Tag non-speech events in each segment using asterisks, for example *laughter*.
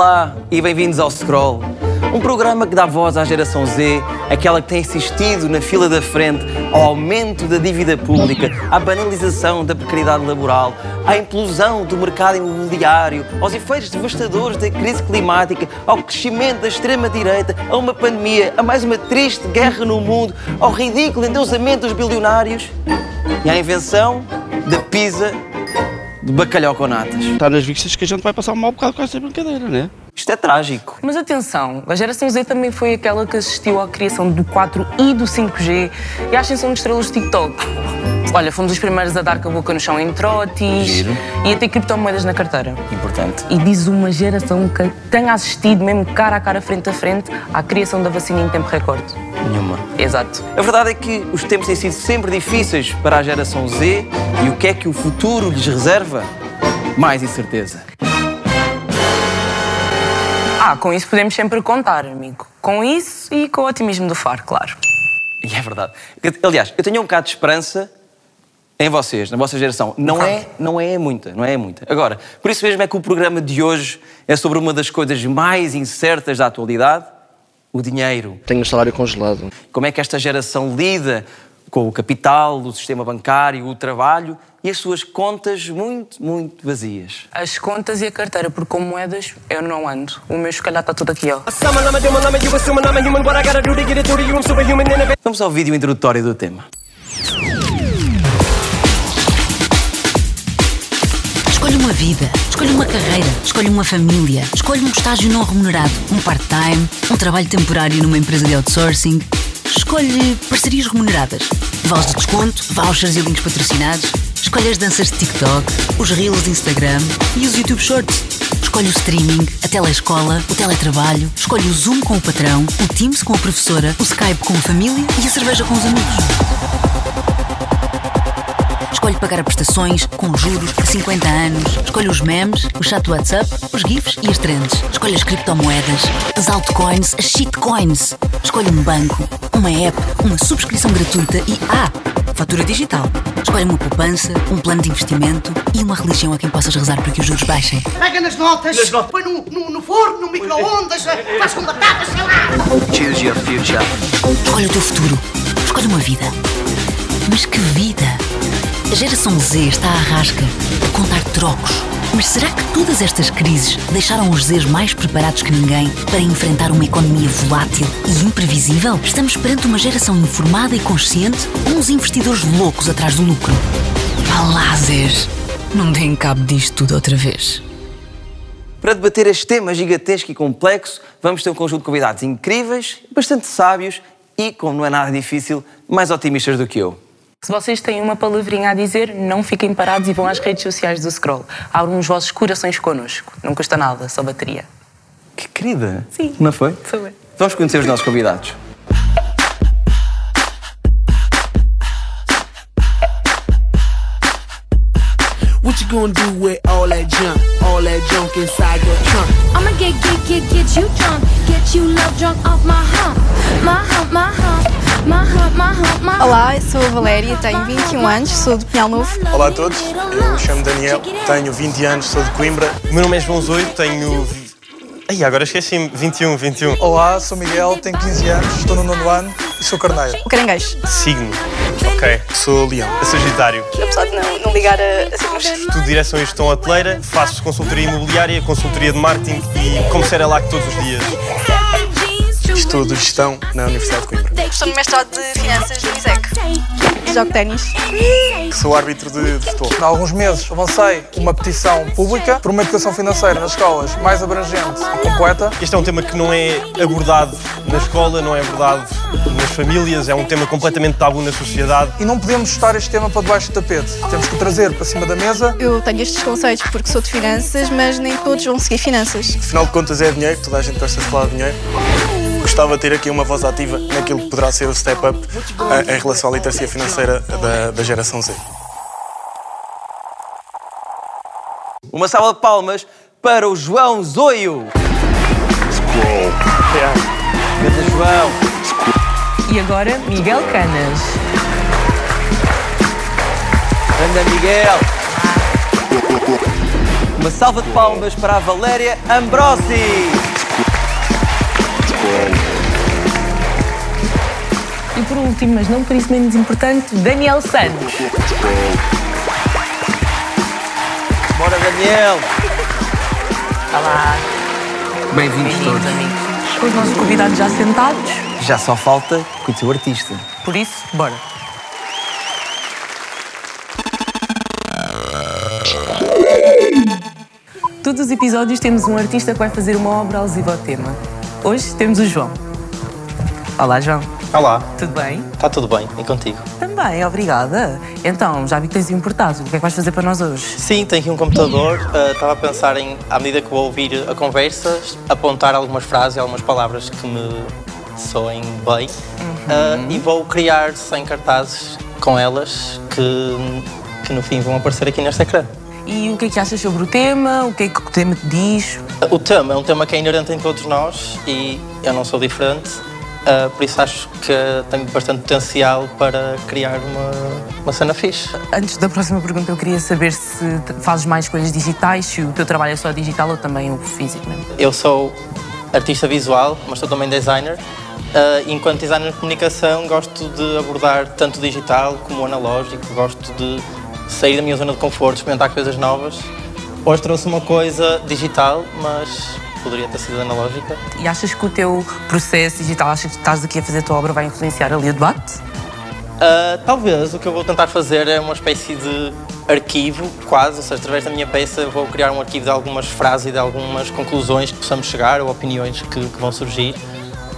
Olá e bem-vindos ao Scroll, um programa que dá voz à geração Z, aquela que tem assistido na fila da frente ao aumento da dívida pública, à banalização da precariedade laboral, à implosão do mercado imobiliário, aos efeitos devastadores da crise climática, ao crescimento da extrema-direita, a uma pandemia, a mais uma triste guerra no mundo, ao ridículo endeusamento dos bilionários e à invenção da pizza de bacalhau com natas. Está nas vistas que a gente vai passar um mau bocado com esta brincadeira, não é? Isto é trágico. Mas atenção, a geração Z também foi aquela que assistiu à criação do 4 e do 5G e à ascensão de estrelas do TikTok. Olha, fomos os primeiros a dar com a boca no chão em trotes Giro. e a ter criptomoedas na carteira. Importante. E diz uma geração que tenha assistido, mesmo cara a cara, frente a frente, à criação da vacina em tempo recorde. Nenhuma. Exato. A verdade é que os tempos têm sido sempre difíceis para a geração Z e o que é que o futuro lhes reserva? Mais incerteza. Ah, com isso podemos sempre contar, amigo. Com isso e com o otimismo do Faro, claro. E é verdade. Aliás, eu tenho um bocado de esperança em vocês, na vossa geração. Não é, não é muita, não é muita. Agora, por isso mesmo é que o programa de hoje é sobre uma das coisas mais incertas da atualidade, o dinheiro. Tenho o salário congelado. Como é que esta geração lida com o capital, o sistema bancário, o trabalho e as suas contas muito, muito vazias. As contas e a carteira, porque com moedas eu não ando. O meu, se calhar, está tudo aqui, ó. Vamos ao vídeo introdutório do tema. Escolha uma vida, escolha uma carreira, escolha uma família, escolha um estágio não remunerado, um part-time, um trabalho temporário numa empresa de outsourcing. Escolhe parcerias remuneradas, vales de desconto, vouchers e links patrocinados. Escolhe as danças de TikTok, os reels de Instagram e os YouTube Shorts. Escolhe o streaming, a telescola, o teletrabalho. Escolhe o Zoom com o patrão, o Teams com a professora, o Skype com a família e a cerveja com os amigos. Escolhe pagar prestações com juros a 50 anos. Escolhe os memes, o chat do WhatsApp, os GIFs e as trends. Escolhe as criptomoedas, as altcoins, as shitcoins. Escolhe um banco, uma app, uma subscrição gratuita e, ah, fatura digital. Escolhe uma poupança, um plano de investimento e uma religião a quem possas rezar para que os juros baixem. Pega nas notas, põe no, no, no forno, no micro-ondas, faz com batatas, sei lá. Choose your future. Escolhe o teu futuro. Escolhe uma vida. Mas que vida? A geração Z está à rasca a contar trocos. Mas será que todas estas crises deixaram os Zs mais preparados que ninguém para enfrentar uma economia volátil e imprevisível? Estamos perante uma geração informada e consciente ou uns investidores loucos atrás do lucro? Zs. Não deem cabo disto tudo outra vez. Para debater este tema gigantesco e complexo, vamos ter um conjunto de convidados incríveis, bastante sábios e, como não é nada difícil, mais otimistas do que eu. Se vocês têm uma palavrinha a dizer, não fiquem parados e vão às redes sociais do Scroll. Abram os vossos corações connosco. Não custa nada, só bateria. Que querida! Sim. Não foi? Sou eu. Vamos conhecer os nossos convidados. What you gonna do with all that junk? All that junk inside your trunk? I'ma get, get, get, get you drunk. Get you love drunk off my hump. My hump, my hump. Olá, eu sou a Valéria, tenho 21 anos, sou do Pinhal Novo. Olá a todos, eu chamo Daniel, tenho 20 anos, sou de Coimbra. O meu nome é João Zoio, tenho. Ai, agora esqueci-me. 21, 21. Olá, sou Miguel, tenho 15 anos, estou no nono ano e sou carneiro. O caranguejo. Signo. Ok. Sou leão. A Sagitário. Apesar de não, não ligar a, a signos. Estudo Direção e Gestão Hoteleira, faço consultoria imobiliária, consultoria de marketing e como ser lá que todos os dias. Estudo gestão na Universidade de Coimbra. Estou no mestrado de Finanças no ISEC. Jogo ténis. Sou árbitro de, de futebol. Há alguns meses avancei uma petição pública por uma educação financeira nas escolas mais abrangente e completa. Este é um tema que não é abordado na escola, não é abordado nas famílias, é um tema completamente tabu na sociedade. E não podemos estar este tema para debaixo do tapete. Temos que o trazer para cima da mesa. Eu tenho estes conceitos porque sou de finanças, mas nem todos vão seguir finanças. Afinal de contas é dinheiro, toda a gente gosta de falar de dinheiro. Gostava de ter aqui uma voz ativa naquilo que poderá ser o step-up eh, em relação à literacia financeira da, da geração Z. Uma salva de palmas para o João Zoio. Grande João. E agora, Miguel Canas. Grande Miguel. Uma salva de palmas para a Valéria Ambrosi. E por último, mas não por isso menos importante, Daniel Santos. Bora, Daniel. Olá. Bem-vindos todos. amigos. Com os nossos convidados já sentados, Já só falta conhecer o artista. por isso, bora. Todos os episódios temos um artista que vai fazer uma obra alusiva ao tema. Hoje temos o João. Olá, João. Olá, Tudo bem? está tudo bem? E contigo? Também, obrigada. Então, já vi que tens importado. O que é que vais fazer para nós hoje? Sim, tenho aqui um computador. *laughs* ah, Estava a pensar em, à medida que vou ouvir a conversa, apontar algumas frases algumas palavras que me soem bem. Ah, e vou criar 100 cartazes com elas que, que no fim vão aparecer aqui neste ecrã. E o que é que achas sobre o tema? O que é que o tema te diz? O tema é um tema que é inerente em todos nós e eu não sou diferente, ah, por isso acho que tenho bastante potencial para criar uma, uma cena fixe. Antes da próxima pergunta, eu queria saber se fazes mais coisas digitais, se o teu trabalho é só digital ou também o físico mesmo. Eu sou artista visual, mas sou também designer. E enquanto designer de comunicação, gosto de abordar tanto o digital como o analógico. Gosto de sair da minha zona de conforto, experimentar coisas novas. Hoje trouxe uma coisa digital, mas poderia ter sido analógica. E achas que o teu processo digital, achas que estás aqui a fazer a tua obra, vai influenciar ali o debate? Ah, talvez o que eu vou tentar fazer é uma espécie de arquivo, quase, ou seja, através da minha peça vou criar um arquivo de algumas frases e de algumas conclusões que possamos chegar ou opiniões que, que vão surgir.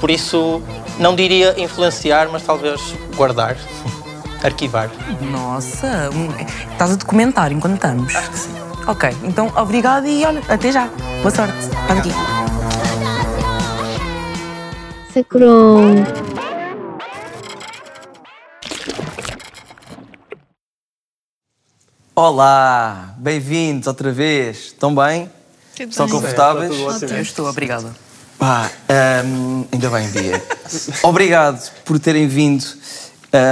Por isso, não diria influenciar, mas talvez guardar, *laughs* arquivar. Nossa, estás a documentar enquanto estamos. Acho que sim. Ok, então obrigado e olha, até já. Boa sorte. Está aqui. Sacron. Olá, bem-vindos outra vez. Estão bem? Estão confortáveis? Eu estou, obrigada. Pá, hum, ainda bem, Bia. *laughs* Obrigado por terem vindo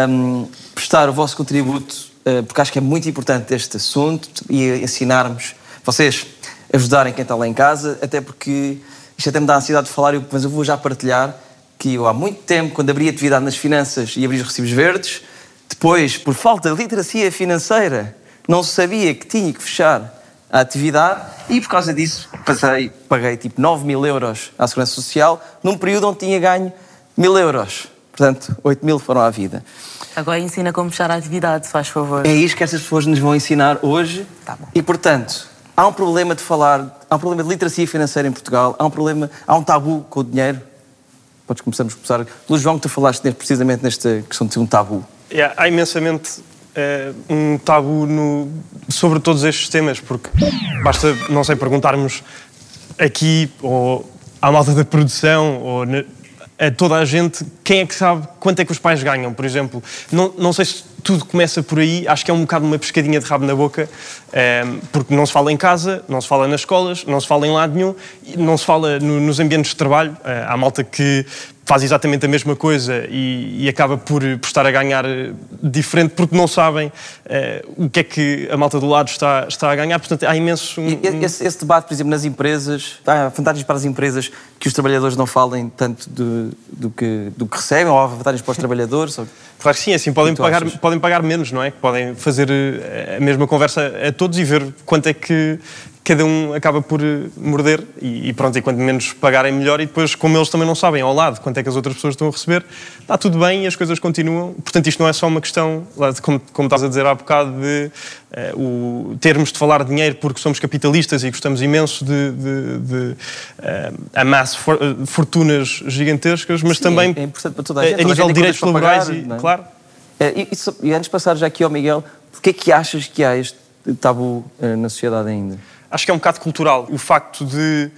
hum, prestar o vosso contributo, porque acho que é muito importante este assunto e ensinarmos, vocês ajudarem quem está lá em casa, até porque isto até me dá ansiedade de falar, mas eu vou já partilhar que eu há muito tempo, quando abri atividade nas finanças e abri os recibos verdes, depois, por falta de literacia financeira, não sabia que tinha que fechar a atividade e por causa disso passei, paguei tipo 9 mil euros à Segurança Social num período onde tinha ganho mil euros. Portanto, 8 mil foram à vida. Agora ensina como fechar a atividade, se faz favor. É isto que estas pessoas nos vão ensinar hoje. Tá bom. E, portanto, há um problema de falar, há um problema de literacia financeira em Portugal, há um problema, há um tabu com o dinheiro. Podes começarmos a começar pelo João, que tu falaste precisamente nesta questão de ser um tabu. Yeah, há imensamente eh, um tabu no- sobre todos estes temas, porque basta, não sei, perguntarmos aqui ou à malta da produção ou na- a toda a gente quem é que sabe quanto é que os pais ganham, por exemplo. Não, não sei se tudo começa por aí, acho que é um bocado uma pescadinha de rabo na boca, eh, porque não se fala em casa, não se fala nas escolas, não se fala em lado nenhum, não se fala no- nos ambientes de trabalho. Eh, há malta que faz exatamente a mesma coisa e, e acaba por, por estar a ganhar eh, diferente porque não sabem eh, o que é que a malta do lado está, está a ganhar. Portanto, há imenso. um- E Esse, esse debate, por exemplo, nas empresas, há vantagens para as empresas que os trabalhadores não falem tanto do, do, que, do que recebem, ou há vantagens para os trabalhadores? Ou... Claro que sim, assim podem pagar, achas? podem pagar menos, não é? Podem fazer eh, a mesma conversa a todos e ver quanto é que cada um acaba por eh, morder e, e pronto, e quanto menos pagarem melhor e depois, como eles também não sabem ao lado quanto é que as outras pessoas estão a receber, está tudo bem e as coisas continuam. Portanto, isto não é só uma questão, como, como estás a dizer há bocado, de eh, o, termos de falar de dinheiro porque somos capitalistas e gostamos imenso de, de, de amassar for- eh, fortunas gigantescas, mas Sim, também é importante para toda a gente. a a nível de direitos laborais pagar, e, é? claro. Eh, E, e e antes de passar já aqui ao Miguel, porquê é que achas que há este tabu na sociedade ainda? Acho que é um bocado cultural o facto de,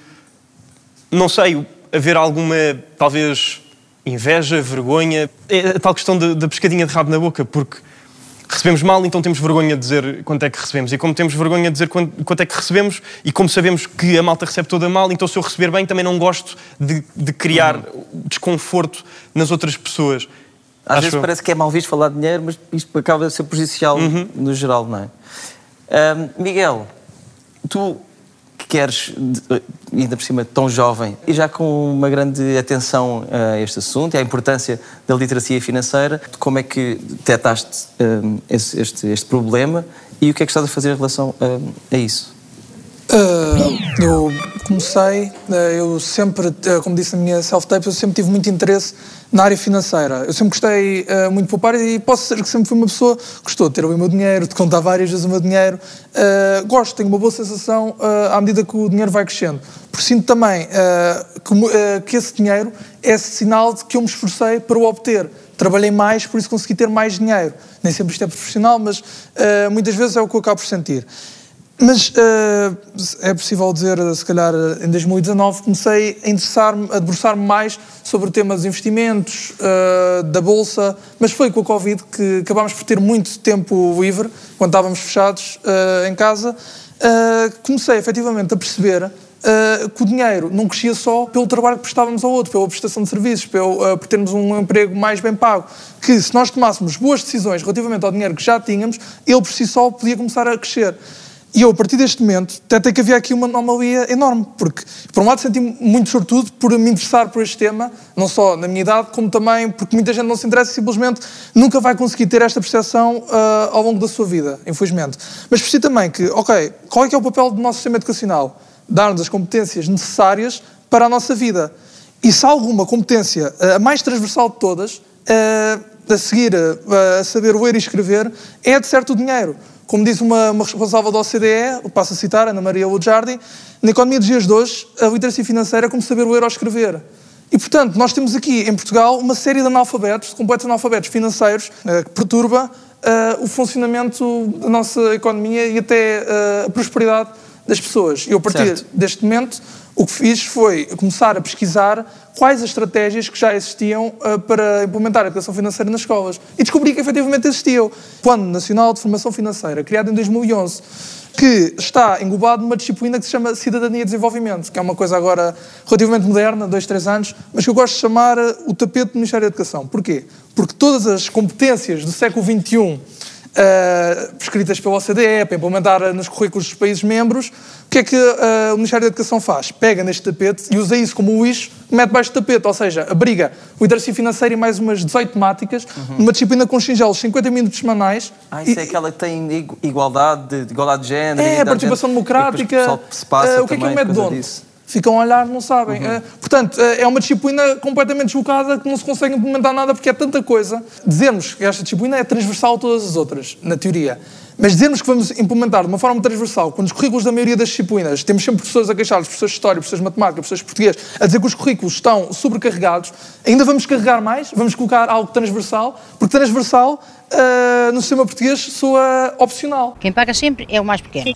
não sei, haver alguma, talvez, inveja, vergonha. É a tal questão da pescadinha de rabo na boca, porque recebemos mal, então temos vergonha de dizer quanto é que recebemos. E como temos vergonha de dizer quanto, quanto é que recebemos, e como sabemos que a malta recebe toda mal, então se eu receber bem, também não gosto de, de criar desconforto nas outras pessoas. Às Acho vezes eu. parece que é mal visto falar de dinheiro, mas isto acaba a ser prejudicial Uhum. no geral, não é? Ahm, Miguel, tu queres, de- ainda por cima tão jovem, e já com uma grande atenção a este assunto e à importância da literacia financeira, como é que detectaste hum, esse- este, este problema e o que é que estás a fazer em relação hum, a isso? Uh, eu comecei, uh, eu sempre, uh, como disse na minha self-tape, eu sempre tive muito interesse na área financeira. Eu sempre gostei muito de poupar e posso dizer que sempre fui uma pessoa que gostou de ter o meu dinheiro, de contar várias vezes o meu dinheiro. Gosto, tenho uma boa sensação à medida que o dinheiro vai crescendo. Por sinto também que, que esse dinheiro é sinal de que eu me esforcei para o obter. Trabalhei mais, por isso consegui ter mais dinheiro. Nem sempre isto é profissional, mas uh, muitas vezes é o que eu acabo por sentir. Mas eh, é possível dizer, se calhar, em 2019 comecei a interessar-me, a debruçar-me mais sobre o tema dos investimentos, eh, da bolsa, mas foi com a Covid que acabámos por ter muito tempo livre, quando estávamos fechados eh, em casa. Comecei efetivamente a perceber eh, que o dinheiro não crescia só pelo trabalho que prestávamos ao outro, pela prestação de serviços, pelo, eh, por termos um emprego mais bem pago. Que se nós tomássemos boas decisões relativamente ao dinheiro que já tínhamos, ele por si só podia começar a crescer. E eu, a partir deste momento, detectei que havia aqui uma anomalia enorme, porque, por um lado, senti-me muito sortudo por me interessar por este tema, não só na minha idade, como também porque muita gente não se interessa e simplesmente nunca vai conseguir ter esta percepção ah, ao longo da sua vida, infelizmente. Mas percebi também que, ok, qual é que é o papel do nosso sistema educacional? Dar-nos as competências necessárias para a nossa vida. E se há alguma competência, ah, a mais transversal de todas, ah, a seguir a saber ler e escrever, é de certo o dinheiro. Como diz uma, uma responsável da OCDE, passo a citar, Ana Maria Woodjardi, na economia dos dias de hoje, a literacia financeira é como saber ler ou escrever. E, portanto, nós temos aqui em Portugal uma série de analfabetos, de completos analfabetos financeiros, eh, que perturba eh, o funcionamento da nossa economia e até eh, a prosperidade das pessoas. E eu, a partir Certo. deste momento, o que fiz foi começar a pesquisar quais as estratégias que já existiam uh, para implementar a educação financeira nas escolas. E descobri que efetivamente existiam. Plano Nacional de Formação Financeira, criado em 2011, que está englobado numa disciplina que se chama Cidadania e Desenvolvimento, que é uma coisa agora relativamente moderna, dois, três anos, mas que eu gosto de chamar uh, o tapete do Ministério da Educação. Porquê? Porque todas as competências do século XXI uh, prescritas pela OCDE para implementar uh, nos currículos dos países membros, o que é que uh, o Ministério da Educação faz? Pega neste tapete e usa isso como lixo, mete baixo do tapete, ou seja, abriga o literacia financeira e mais umas 18 temáticas, numa disciplina com singelos 50 minutos semanais. Ah, isso é aquela que tem igu- igualdade de, de igualdade de género. É, participação género. democrática. E o pessoal se passa Eh, o que é que é o de onde? disso. Ficam a olhar, não sabem. Eh, portanto, eh, é uma disciplina completamente deslocada que não se consegue implementar nada porque é tanta coisa. Dizermos que esta disciplina é transversal a todas as outras, na teoria. Mas dizermos que vamos implementar de uma forma transversal, quando os currículos da maioria das disciplinas, temos sempre professores a queixar, professores de História, professores de Matemática, professores de Português, a dizer que os currículos estão sobrecarregados, ainda vamos carregar mais, vamos colocar algo transversal, porque transversal, eh, no sistema português, soa opcional. Quem paga sempre é o mais pequeno.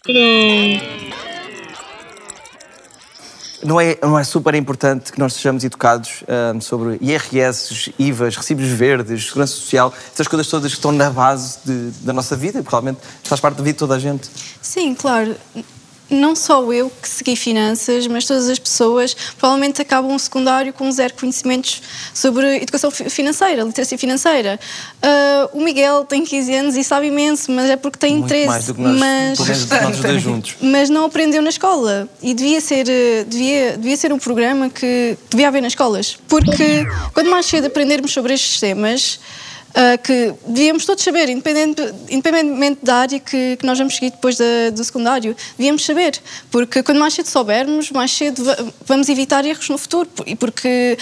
Não é, não é super importante que nós sejamos educados ahm, sobre IRS, IVAs, recibos verdes, segurança social, essas coisas todas que estão na base de- da nossa vida, porque realmente faz parte da vida de toda a gente. Sim, claro. Não só eu que segui finanças, mas todas as pessoas provavelmente acabam um secundário com zero conhecimentos sobre educação fi- financeira, literacia financeira. Ah, o Miguel tem 15 anos e sabe imenso, mas é porque tem Muito interesse. mais do que nós, mas... nós dois *laughs* juntos. mas não aprendeu na escola e devia ser eh, devia, devia ser um programa que devia haver nas escolas porque quanto mais cedo aprendermos sobre estes temas ah, que devíamos todos saber, independente, independentemente da área que, que nós vamos seguir depois da- do secundário, devíamos saber, porque quanto mais cedo soubermos, mais cedo va- vamos evitar erros no futuro, e porque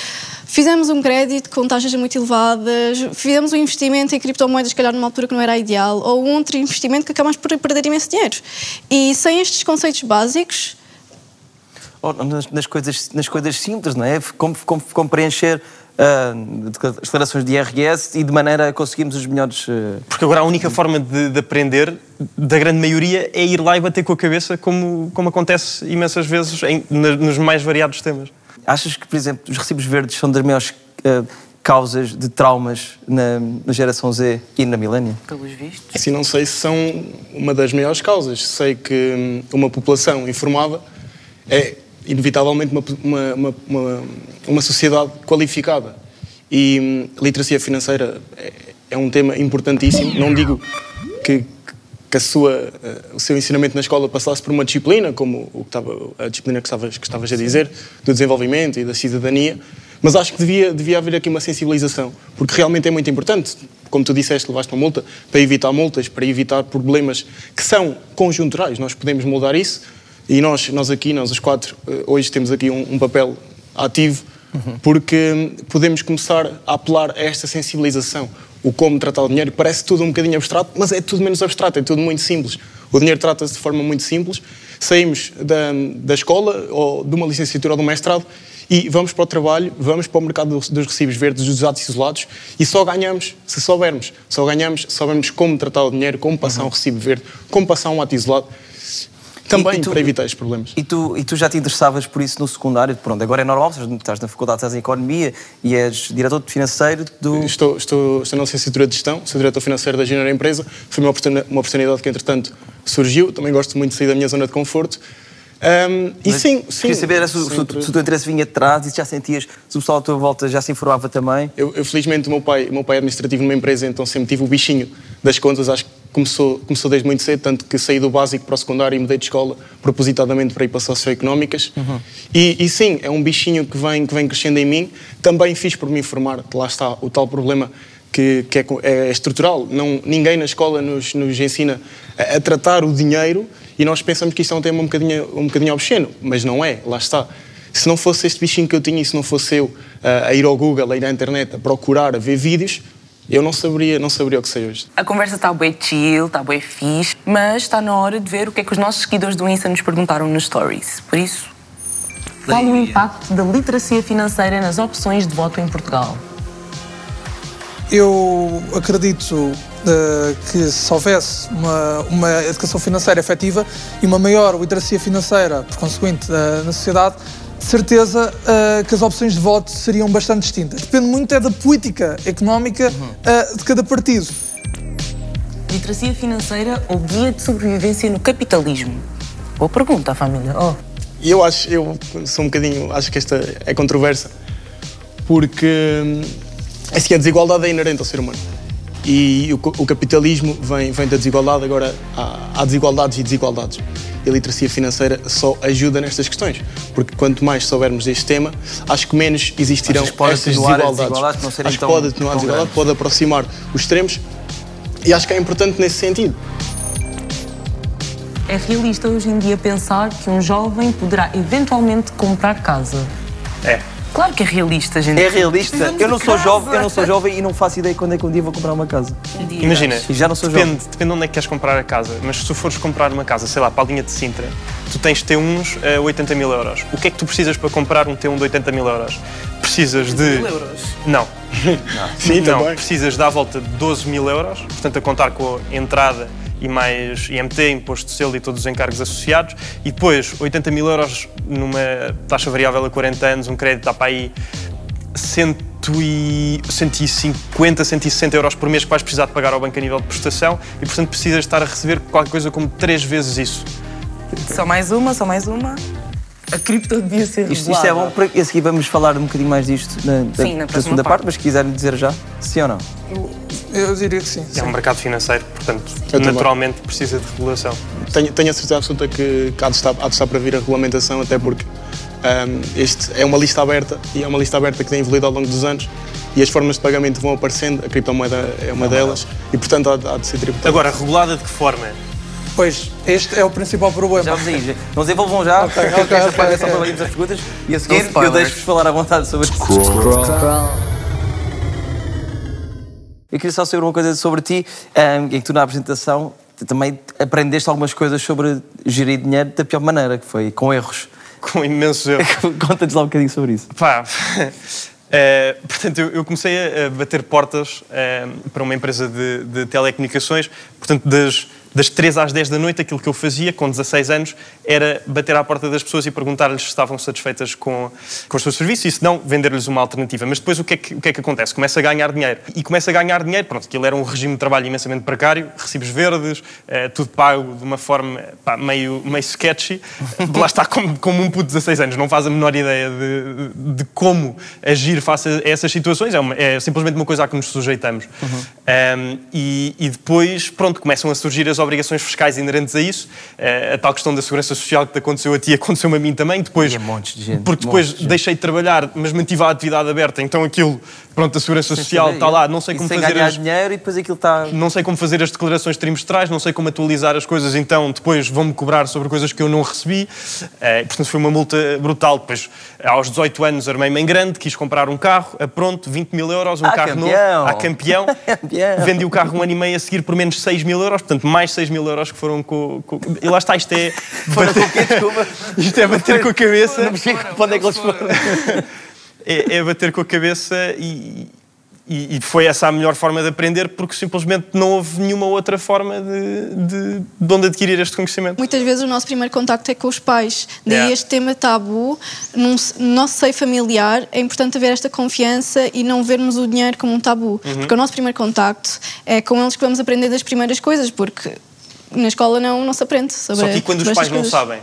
fizemos um crédito com taxas muito elevadas, fizemos um investimento em criptomoedas, se calhar numa altura que não era ideal, ou um outro investimento que acabamos por perder imenso dinheiro. E sem estes conceitos básicos, nas, nas coisas, nas coisas simples, não é? Como, como, como preencher as declarações de IRS e de maneira a conseguirmos os melhores. ah, Porque agora a única forma de, de aprender, da grande maioria, é ir lá e bater com a cabeça, como, como acontece imensas vezes em- nos mais variados temas. Achas que, por exemplo, os recibos verdes são das maiores ah, causas de traumas na, na geração Z e na milénia? Pelos vistos. Assim, não sei se são uma das maiores causas. Sei que hum, uma população informada é, inevitavelmente, uma, uma, uma, uma, sociedade qualificada. E hum, literacia financeira é, é um tema importantíssimo. Não digo que, que a sua, eh, o seu ensinamento na escola passasse por uma disciplina, como o que estava, a disciplina que estavas, que estavas a dizer, do desenvolvimento e da cidadania, mas acho que devia, devia haver aqui uma sensibilização, porque realmente é muito importante, como tu disseste, levaste uma multa, para evitar multas, para evitar problemas que são conjunturais, nós podemos mudar isso, e nós, nós aqui, nós os quatro, eh, hoje temos aqui um, um papel ativo, porque podemos começar a apelar a esta sensibilização. O como tratar o dinheiro parece tudo um bocadinho abstrato, mas é tudo menos abstrato, é tudo muito simples. O dinheiro trata-se de forma muito simples. Saímos da, da escola, ou de uma licenciatura ou de um mestrado, e vamos para o trabalho, vamos para o mercado dos, recibos verdes, dos atos isolados, e só ganhamos se soubermos. Só ganhamos se soubermos como tratar o dinheiro, como passar um recibo verde, como passar um ato isolado. Também E- e tu- para evitar estes problemas. E tu, e tu já te interessavas por isso no secundário? Pronto, agora é normal, estás- na faculdade, estás em Economia e és diretor financeiro do... Estou, estou, estou na licenciatura de Gestão, sou diretor financeiro da Junior Empresa. Foi uma oportuni- uma oportunidade que, entretanto, surgiu. Também gosto muito de sair da minha zona de conforto. Ahm, e Mas sim, sim. Queria saber sempre- se o teu interesse vinha de trás e se já sentias, se o pessoal à tua volta já se informava também. Eu, eu, felizmente, o meu pai, o meu pai é administrativo numa empresa, então sempre tive o bichinho das contas. Acho que começou, começou desde muito cedo, tanto que saí do básico para o secundário e mudei de escola propositadamente para ir para socioeconómicas. E, e sim, é um bichinho que vem, que vem crescendo em mim. Também fiz por me informar, lá está o tal problema que, que é, é estrutural. Não, ninguém na escola nos, nos ensina a, a tratar o dinheiro e nós pensamos que isto é um tema um bocadinho, um bocadinho obsceno, mas não é, lá está. Se não fosse este bichinho que eu tinha e se não fosse eu ah, a ir ao Google, a ir à internet, a procurar, a ver vídeos, eu não saberia, não saberia o que sei hoje. A conversa está bem chill, está bem fixe, mas está na hora de ver o que é que os nossos seguidores do Insta nos perguntaram nos stories. Por isso, qual o impacto da literacia financeira nas opções de voto em Portugal? Eu acredito eh, que se houvesse uma, uma educação financeira efetiva e uma maior literacia financeira, por consequente, eh, na sociedade, de certeza eh, que as opções de voto seriam bastante distintas. Depende muito é da política económica eh, de cada partido. Literacia financeira ou guia de sobrevivência no capitalismo? Boa pergunta, família. Oh. E eu acho, eu sou um bocadinho, acho que esta é controversa, porque hum, assim, a desigualdade é inerente ao ser humano. E o, o capitalismo vem, vem da desigualdade, agora há, há desigualdades e desigualdades. E a literacia financeira só ajuda nestas questões, porque quanto mais soubermos deste tema, acho que menos existirão estas desigualdades. desigualdades, não acho que pode atenuar a desigualdade, pode aproximar os extremos, e acho que é importante nesse sentido. É realista hoje em dia pensar que um jovem poderá eventualmente comprar casa? É. Claro que é realista, gente. É realista. Eu não de sou jovem, eu não sou jovem e não faço ideia quando é que um dia vou comprar uma casa. Imagina, E já não sou depende, jovem. depende de onde é que queres comprar a casa, mas se tu fores comprar uma casa, sei lá, para a linha de Sintra, tu tens T1s a 80 mil euros. O que é que tu precisas para comprar um T1 de 80 mil euros? Precisas de. Mil euros? Não. *laughs* Sim, não, também. precisas de à volta de 12 mil euros, portanto, a contar com a entrada e mais IMT, imposto de selo e todos os encargos associados, e depois 80 mil euros numa taxa variável a 40 anos, um crédito dá para aí 100 e 150, 160 euros por mês que vais precisar de pagar ao banco a nível de prestação e, portanto, precisas estar a receber qualquer coisa como três vezes isso. Só mais uma, só mais uma. A cripto devia ser Isto, isto é bom, porque a seguir vamos falar um bocadinho mais disto na, Sim, na na próxima segunda parte. parte, mas se quiserem dizer já, sim ou não? Eu diria que sim. É um mercado financeiro, portanto, também. naturalmente precisa de regulação. Tenho, tenho a certeza absoluta que, que há, de estar, há de estar para vir a regulamentação, até porque ahm, este é uma lista aberta e é uma lista aberta que tem evoluído ao longo dos anos e as formas de pagamento vão aparecendo, a criptomoeda é uma delas e, portanto, há, de- há de ser tributada. Agora, regulada de que forma? Pois, este é o principal problema. Já vamos aí, já- não desenvolvam já, Ok, porque ok, esta ok, parte é só ok. para às perguntas e a seguir eu deixo-vos falar à vontade sobre isto. Eu queria só saber uma coisa sobre ti, ahm, em que tu na apresentação também aprendeste algumas coisas sobre gerir dinheiro da pior maneira, que foi com erros. Com imensos erros. *laughs* Conta-nos lá um bocadinho sobre isso. Pá, *laughs* eh, portanto, eu, eu comecei a, bater portas eh, para uma empresa de, de telecomunicações. Portanto, das, das 3 às 10 da noite, aquilo que eu fazia com 16 anos era bater à porta das pessoas e perguntar-lhes se estavam satisfeitas com, com os seus serviços e, se não, vender-lhes uma alternativa. Mas depois o que, é que, o que é que acontece? Começa a ganhar dinheiro. E começa a ganhar dinheiro, pronto, aquilo era um regime de trabalho imensamente precário, recibos verdes, eh, tudo pago de uma forma pá, meio, meio sketchy. *laughs* Lá está, como, como um puto de 16 anos, não faz a menor ideia de, de como agir face a essas situações, é, uma- é simplesmente uma coisa a que nos sujeitamos. Um, e, e depois, pronto, começam a surgir as obrigações fiscais inerentes a isso. Eh, a tal questão da segurança social que te aconteceu a ti, aconteceu-me a mim também. Depois, E montes de gente, porque depois de gente. deixei de trabalhar, mas mantive a atividade aberta, então aquilo, pronto, a segurança social está lá, não sei como sem fazer as... dinheiro e depois aquilo está... Não sei como fazer as declarações trimestrais, não sei como atualizar as coisas, então depois vão-me cobrar sobre coisas que eu não recebi. Eh, portanto, foi uma multa brutal. Depois, aos 18 anos, armei-me em grande, quis comprar um carro, a pronto, 20 mil euros, um Ah, carro campeão. novo, a campeão. *laughs* Campeão. Vendi o carro um ano e meio a seguir por menos 6 mil euros, portanto, mais 6 mil euros que foram com. com... E lá está, isto é. *laughs* Foram com o quê? Desculpa. Isto é bater com a cabeça. Não percebi para onde é que eles foram. *laughs* É, é bater com a cabeça e, e, e foi essa a melhor forma de aprender porque simplesmente não houve nenhuma outra forma de, de, de onde adquirir este conhecimento. Muitas vezes o nosso primeiro contacto é com os pais. Daí Yeah. este tema tabu, num, no nosso seio familiar, é importante haver esta confiança e não vermos o dinheiro como um tabu. Uhum. Porque o nosso primeiro contacto é com eles que vamos aprender das primeiras coisas, porque na escola não, não se aprende sobre Só que e quando os pais estas não coisas. sabem?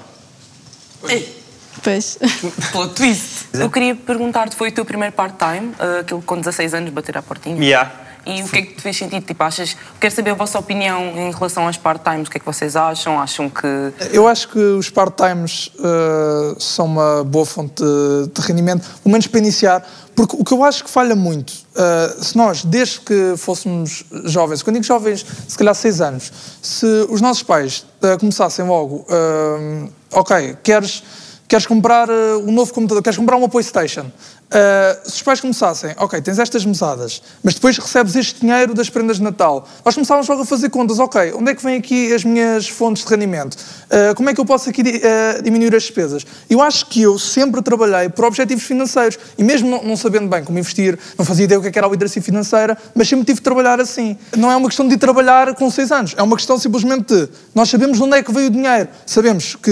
Pois. *laughs* Plot twist. Eu queria perguntar-te, foi o teu primeiro part-time, uh, aquele com 16 anos, bater à portinha? Yeah. E o que é que te fez sentido? Tipo, achas... Quero saber a vossa opinião em relação aos part-times. O que é que vocês acham? Acham que... Eu acho que os part-times eh, são uma boa fonte de, de rendimento, pelo menos para iniciar, porque o que eu acho que falha muito, eh, se nós, desde que fôssemos jovens, quando digo jovens, se calhar 6 anos, se os nossos pais eh, começassem logo, eh, ok, queres, queres comprar eh, um novo computador, queres comprar uma PlayStation, eh, se os pais começassem, ok, tens estas mesadas, mas depois recebes este dinheiro das prendas de Natal, nós começávamos logo a fazer contas, ok, onde é que vêm aqui as minhas fontes de rendimento? Eh, como é que eu posso aqui eh, diminuir as despesas? Eu acho que eu sempre trabalhei por objetivos financeiros e mesmo não, não sabendo bem como investir, não fazia ideia o que é era a literacia financeira, mas sempre tive de trabalhar assim. Não é uma questão de trabalhar com 6 anos, é uma questão simplesmente de nós sabemos de onde é que veio o dinheiro. Sabemos que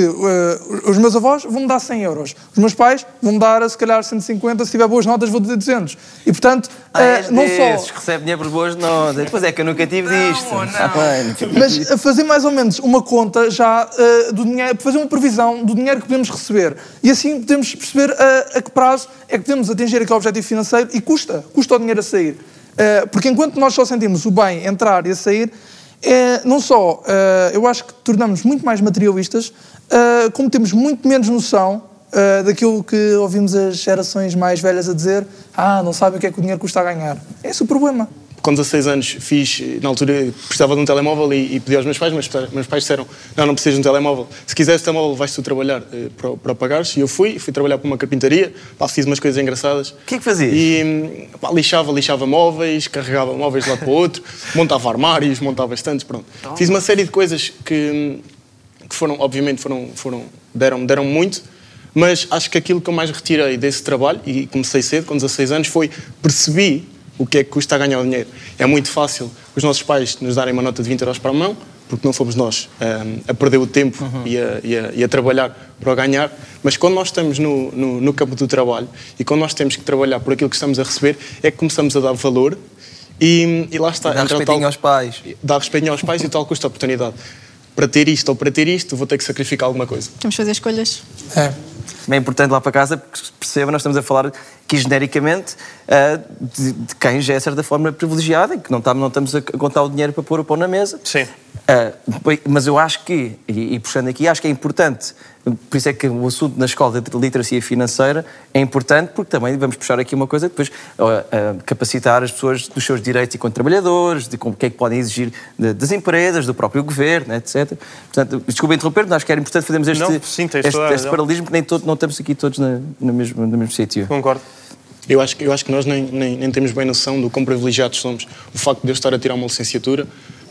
os meus avós vão-me dar 100 euros, os meus pais vão-me dar se calhar 150, se tiver boas notas vou dar 200. E portanto, Ah, és não desses só. que recebe dinheiro por boas notas. Pois é que eu nunca tive disto. Ah, bem. Mas a fazer mais ou menos uma conta já eh, do dinheiro, fazer uma previsão do dinheiro que podemos receber. E assim podemos perceber eh, a que prazo é que podemos atingir aquele objetivo financeiro e custa, custa o dinheiro a sair. Eh, porque enquanto nós só sentimos o bem entrar e a sair, eh, não só eh, eu acho que tornamos muito mais materialistas, eh, como temos muito menos noção eh, daquilo que ouvimos as gerações mais velhas a dizer: ah, não sabem o que é que o dinheiro custa a ganhar. Esse é o problema. Com 16 anos fiz, na altura precisava de um telemóvel e, e pedi aos meus pais, mas meus pais disseram, não, não precisas de um telemóvel. Se quiseres telemóvel vais tu trabalhar eh, para, para pagares. E eu fui, fui trabalhar para uma carpintaria, pá, fiz umas coisas engraçadas. O que é que fazias? E pá, lixava, lixava móveis, carregava móveis de um lado para o outro, *laughs* montava armários, montava estantes, pronto. Fiz uma série de coisas que, que foram, obviamente, foram, foram, deram, deram muito, mas acho que aquilo que eu mais retirei desse trabalho, e comecei cedo, com 16 anos, foi percebi o que é que custa a ganhar o dinheiro. É muito fácil os nossos pais nos darem uma nota de 20 euros para a mão, porque não fomos nós hum, a perder o tempo e, a, e a- e a trabalhar para o ganhar, mas quando nós estamos no, no- no campo do trabalho e quando nós temos que trabalhar por aquilo que estamos a receber, é que começamos a dar valor e, e lá está. Dá entra o respeitinho aos pais. Dá respeitinho aos pais e tal custa a oportunidade. Para ter isto ou para ter isto, vou ter que sacrificar alguma coisa. Temos que fazer escolhas. É. É importante lá para casa porque perceba, nós estamos a falar aqui genericamente ah, de, de quem já é de certa forma privilegiado e que não, tá- não estamos a contar o dinheiro para pôr o pão na mesa. Sim. Bem, mas eu acho que, e, e puxando aqui, acho que é importante, por isso é que o assunto na escola de literacia financeira é importante, porque também vamos puxar aqui uma coisa depois, capacitar as pessoas dos seus direitos enquanto trabalhadores, de como, o que é que podem exigir de- das empresas, do próprio governo, etc. Portanto, desculpa interromper, mas acho que era importante fazermos este, Não, sim, este, este paralelismo, porque nem, todo, não estamos aqui todos na, no, mesmo, no mesmo sítio. Concordo. Eu acho, que- eu acho que nós nem, nem, nem temos bem noção do quão privilegiados somos. O facto de eu estar a tirar uma licenciatura,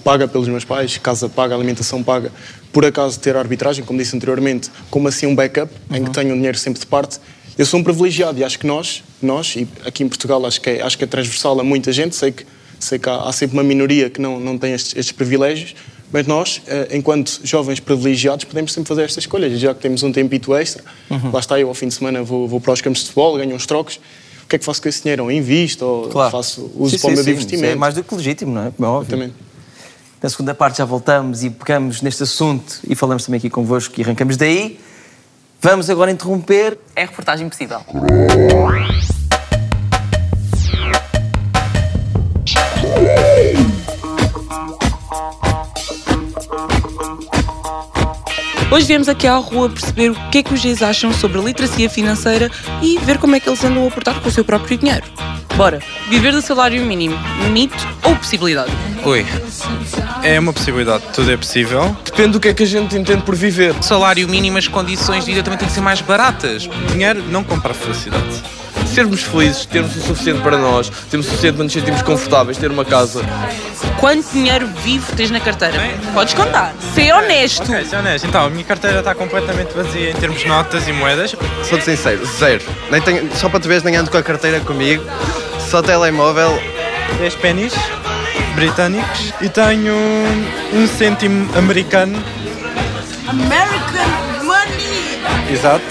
paga pelos meus pais, casa paga, alimentação paga, por acaso ter arbitragem, como disse anteriormente, como assim um backup, em que tenho um dinheiro sempre de parte, eu sou um privilegiado e acho que nós, nós e aqui em Portugal acho que é, acho que é transversal a muita gente, sei que, sei que há, há sempre uma minoria que não, não tem estes, estes privilégios, mas nós, eh, enquanto jovens privilegiados, podemos sempre fazer estas escolhas. Já que temos um tempito extra, Uhum. lá está eu, ao fim de semana vou, vou para os campos de futebol, ganho uns trocos, o que é que faço com esse dinheiro? Ou invisto, ou Claro. faço uso Sim, para o sim, meu sim, divertimento. isso É mais do que legítimo, não é? Como é óbvio. Exatamente. Na segunda parte já voltamos e pegamos neste assunto e falamos também aqui convosco e arrancamos daí. Vamos agora interromper. É reportagem impossível. Hoje viemos aqui à rua perceber o que é que os gays acham sobre a literacia financeira e ver como é que eles andam a portar com o seu próprio dinheiro. Bora, viver do salário mínimo, mito ou possibilidade? Ui, é uma possibilidade, tudo é possível. Depende do que é que a gente entende por viver. Salário mínimo, as condições de vida também têm que ser mais baratas. Dinheiro não compra felicidade. Sermos felizes, termos o suficiente para nós, termos o suficiente para nos sentirmos confortáveis, ter uma casa. Quanto dinheiro vivo tens na carteira? Podes contar. Ser honesto. Ok, ser honesto. Então, a minha carteira está completamente vazia em termos de notas e moedas. Sou sincero, zero. Nem tenho, só para te veres, nem ando com a carteira comigo. Só telemóvel. 10 pennies britânicos e tenho um cêntimo americano. American money! Exato.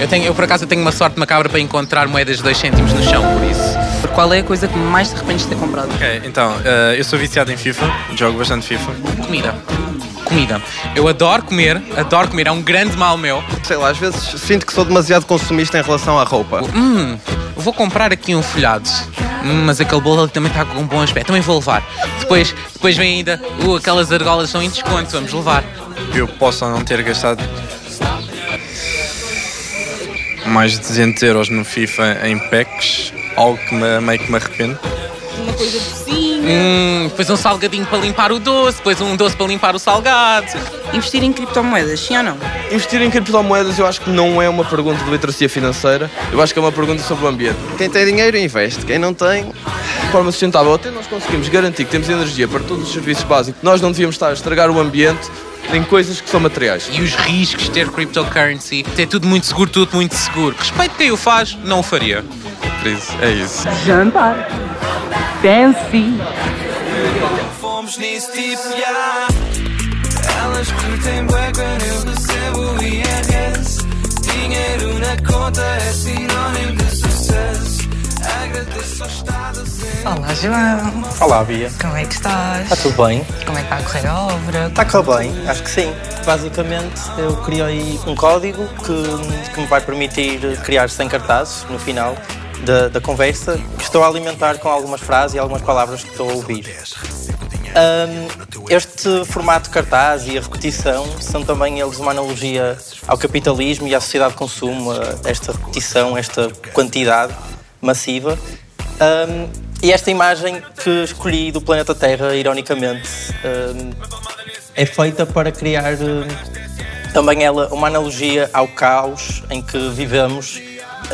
Eu, tenho, eu por acaso tenho uma sorte macabra para encontrar moedas de 2 cêntimos no chão, por isso. Qual é a coisa que mais de ter comprado? Ok, então, eh, eu sou viciado em FIFA, jogo bastante FIFA. Comida. Comida. Eu adoro comer, adoro comer, é um grande mal meu. Sei lá, às vezes sinto que sou demasiado consumista em relação à roupa. Hum, vou comprar aqui um folhado. Hum, mas aquele bolo ali também está com um bom aspecto, também vou levar. Depois, depois vem ainda, uh, aquelas argolas são em desconto, vamos levar. Eu posso ou não ter gastado mais de 200 euros no FIFA em packs, algo que me, meio que me arrependo. Uma coisa docinha. Hum, depois um salgadinho para limpar o doce, depois um doce para limpar o salgado. Investir em criptomoedas, sim ou não? Investir em criptomoedas eu acho que não é uma pergunta de literacia financeira, eu acho que é uma pergunta sobre o ambiente. Quem tem dinheiro investe, quem não tem. De forma sustentável, até nós conseguimos garantir que temos energia para todos os serviços básicos, nós não devíamos estar a estragar o ambiente em coisas que são materiais. E os riscos de ter cryptocurrency, é tudo muito seguro, tudo muito seguro. Respeito quem o faz, não o faria. Por isso, é isso. Jantar. Fancy. Fomos nisso tipo, yeah. Elas curtem quando eu recebo o IRS. Dinheiro na conta é sinónimo de sucesso. Agradeço ao Estado sempre. Olá, João. Olá, Bia. Como é que estás? Está tudo bem? Como é que está a correr a obra? Está a correr bem, acho que sim. Basicamente, eu criei um código que, que me vai permitir criar 100 cartazes no final da, da conversa, que estou a alimentar com algumas frases e algumas palavras que estou a ouvir. Um, este formato cartaz e a repetição são também eles uma analogia ao capitalismo e à sociedade de consumo, esta repetição, esta quantidade massiva. Um, e esta imagem que escolhi do planeta Terra, ironicamente, um, é feita para criar também ela uma analogia ao caos em que vivemos,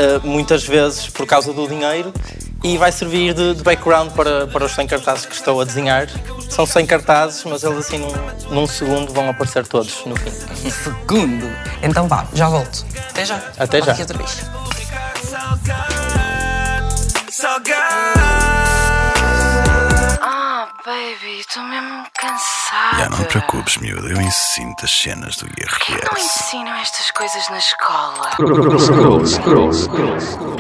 uh, muitas vezes por causa do dinheiro, e vai servir de, de background para, para os 100 cartazes que estou a desenhar. São 100 cartazes, mas eles assim num, num segundo vão aparecer todos no fim. Segundo. Então vá, já volto. Até já. Até já. Aqui outra vez. Baby, estou mesmo cansada. Já não te preocupes, miúdo, eu ensino as cenas do Não IRS. ensinam estas coisas na escola. Scroll, scroll, scroll, scroll.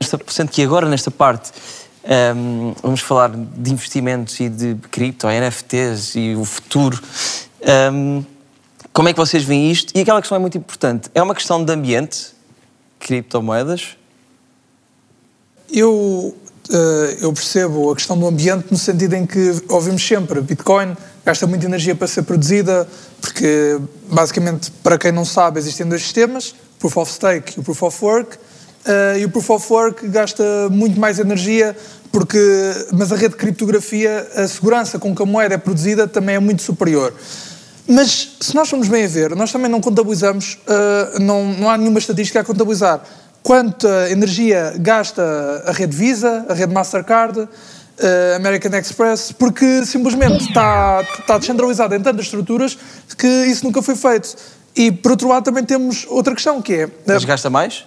Nesta- Sendo que agora, nesta parte, ehm, vamos falar de investimentos e de cripto, NFTs e o futuro. Ehm, como é que vocês veem isto? E aquela questão é muito importante. É uma questão de ambiente, criptomoedas? Eu, eu percebo a questão do ambiente no sentido em que ouvimos sempre. Bitcoin gasta muita energia para ser produzida, porque basicamente, para quem não sabe, existem dois sistemas, Proof of Stake e o Proof of Work, eh, e o Proof of Work gasta muito mais energia, porque, mas a rede de criptografia, a segurança com que a moeda é produzida também é muito superior. Mas se nós formos bem a ver, nós também não contabilizamos, eh, não, não há nenhuma estatística a contabilizar quanta energia gasta a rede Visa, a rede Mastercard, a American Express, porque simplesmente está, está descentralizada em tantas estruturas que isso nunca foi feito. E por outro lado também temos outra questão que é... Mas gasta mais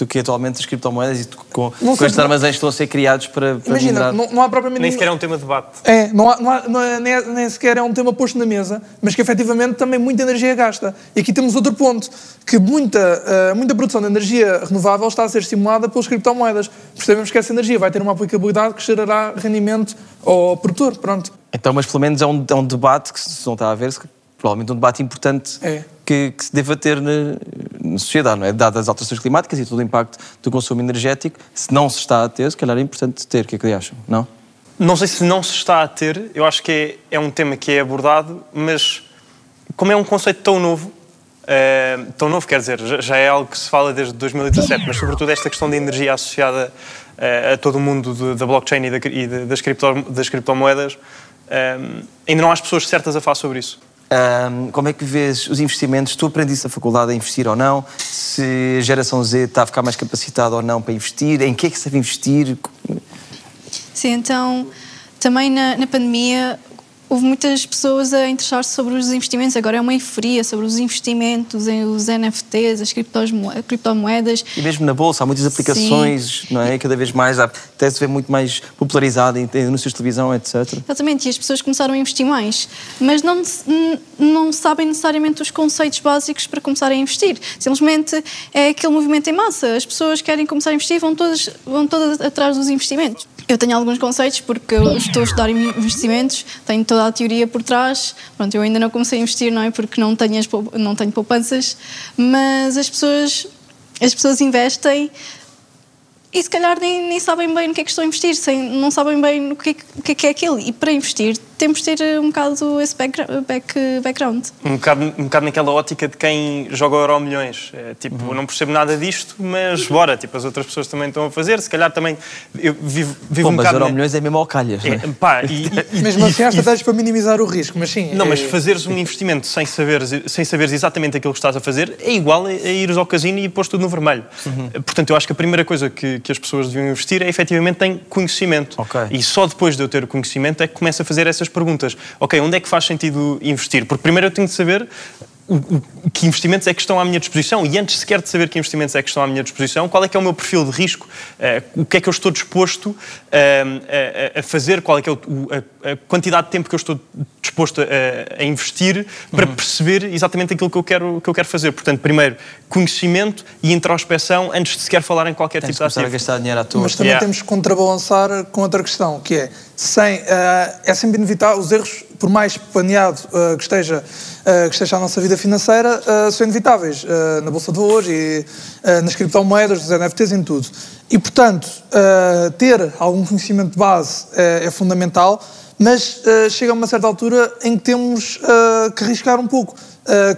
do que atualmente as criptomoedas e com, com estes armazéns que estão a ser criados para, para Imagina, minerar. não, não há propriamente... Nem sequer é um tema de debate. É, não há, não há- não é- nem, é- nem sequer é um tema posto na mesa, mas que efetivamente também muita energia gasta. E aqui temos outro ponto, que muita, ah, muita produção de energia renovável está a ser estimulada pelas criptomoedas. Percebemos que essa energia vai ter uma aplicabilidade que gerará rendimento ao produtor. Pronto. Então, mas pelo menos é um, é um debate que se não está a ver, se- provavelmente um debate importante É. que, que se deva ter na, na sociedade, não é? Dadas as alterações climáticas e todo o impacto do consumo energético, se não se está a ter, se calhar é importante ter. O que é que acham? Não? Não sei se não se está a ter, eu acho que é, é um tema que é abordado, mas como é um conceito tão novo, eh, tão novo, quer dizer, já, é algo que se fala desde 2017, mas sobretudo esta questão da energia associada eh, a todo o mundo de- da blockchain e, da- e das, cripto- das criptomoedas, eh, ainda não há as pessoas certas a falar sobre isso. Ahm, como é que vês os investimentos? Tu aprendiste na faculdade a investir ou não? Se a geração Z está a ficar mais capacitada ou não para investir? Em que é que se deve investir? Sim, então também na, na pandemia houve muitas pessoas a interessar-se sobre os investimentos. Agora é uma euforia sobre os investimentos, os NFTs, as criptomo- criptomoedas. E mesmo na bolsa, há muitas aplicações, não é? Cada vez mais, há- até se vê muito mais popularizado em, anúncios de televisão, etc. Exatamente, e as pessoas começaram a investir mais, mas não, não sabem necessariamente os conceitos básicos para começar a investir. Simplesmente é aquele movimento em massa. As pessoas querem começar a investir vão todas, vão todas atrás dos investimentos. Eu tenho alguns conceitos porque eu estou a estudar investimentos, tenho toda a teoria por trás. Pronto, eu ainda não comecei a investir, não é? Porque não tenho, as não tenho poupanças, mas as pessoas, as pessoas investem e se calhar nem, nem sabem bem no que é que estão a investir, sem, não sabem bem no que, é o que é que é aquilo. E para investir temos de ter um bocado esse backgra- back, background. Um bocado, um bocado naquela ótica de quem joga Euro milhões. É, tipo, eu não percebo nada disto, mas bora, tipo, as outras pessoas também estão a fazer. Se calhar também eu vivo, vivo Pô, um mas bocado. Euro milhões é mesmo ao calhas, é? É, pá, *laughs* e, e- Mesmo assim, há estratégias para minimizar o risco, mas sim. Não, é- mas fazeres um investimento sem saberes, sem saberes exatamente aquilo que estás a fazer é igual a, a ires ao casino e pôr tudo no vermelho. Portanto, eu acho que a primeira coisa que, que as pessoas deviam investir é efetivamente em conhecimento. E só depois de eu ter o conhecimento é que começo a fazer essas perguntas. Ok, onde é que faz sentido investir? Porque primeiro eu tenho de saber o- o- que investimentos é que estão à minha disposição e antes sequer de saber que investimentos é que estão à minha disposição, qual é que é o meu perfil de risco, eh, o que é que eu estou disposto eh, a, a- fazer, qual é que é o- a, a quantidade de tempo que eu estou disposto a, a investir para perceber exatamente aquilo que eu, quero, que eu quero fazer. Portanto, primeiro, conhecimento e introspeção antes de sequer falar em qualquer tipo de começar a ativo. gastar dinheiro à toa. Mas também Yeah. temos que contrabalançar com outra questão, que é, sem, eh, é sempre inevitável, os erros, por mais planeado eh, que, esteja, eh, que esteja a nossa vida financeira, eh, são inevitáveis na Bolsa de Valores e nas criptomoedas, nos NFTs, em tudo. E, portanto, ter algum conhecimento de base é fundamental, mas chega a uma certa altura em que temos que arriscar um pouco.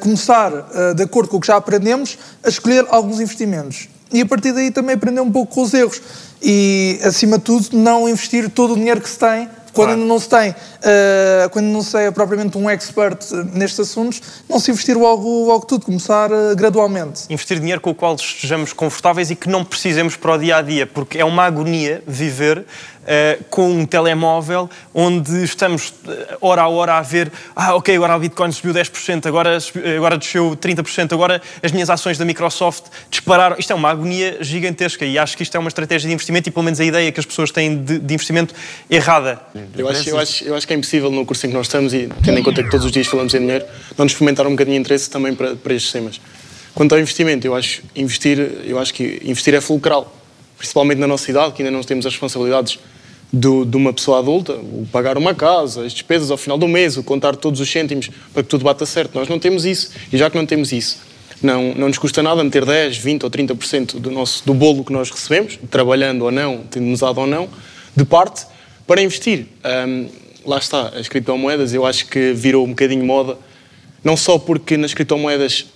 Começar, de acordo com o que já aprendemos, a escolher alguns investimentos e a partir daí também aprender um pouco com os erros e acima de tudo não investir todo o dinheiro que se tem quando ainda não se tem eh, quando não se é propriamente um expert nestes assuntos não se investir logo, logo tudo começar eh, gradualmente. Investir dinheiro com o qual estejamos confortáveis e que não precisemos para o dia a dia, porque é uma agonia viver eh, com um telemóvel onde estamos eh, hora a hora a ver, ah, ok, agora a Bitcoin subiu 10%, agora, subiu- agora desceu 30%, agora as minhas ações da Microsoft dispararam. Isto é uma agonia gigantesca e acho que isto é uma estratégia de investimento e pelo menos a ideia que as pessoas têm de, de investimento errada. Eu acho, eu, acho, eu acho que é impossível no curso em que nós estamos e tendo em conta que todos os dias falamos em dinheiro, não nos fomentar um bocadinho de interesse também para, para estes temas. Quanto ao investimento, eu acho, investir, eu acho que investir é fulcral, principalmente na nossa idade, que ainda não temos as responsabilidades do, de uma pessoa adulta, o pagar uma casa, as despesas ao final do mês, o contar todos os cêntimos para que tudo bata certo. Nós não temos isso. E já que não temos isso, não, não nos custa nada meter 10, 20 ou 30% do, nosso, do bolo que nós recebemos, trabalhando ou não, tendo usado ou não, de parte para investir. Ahm, lá está, as criptomoedas, eu acho que virou um bocadinho moda, não só porque nas criptomoedas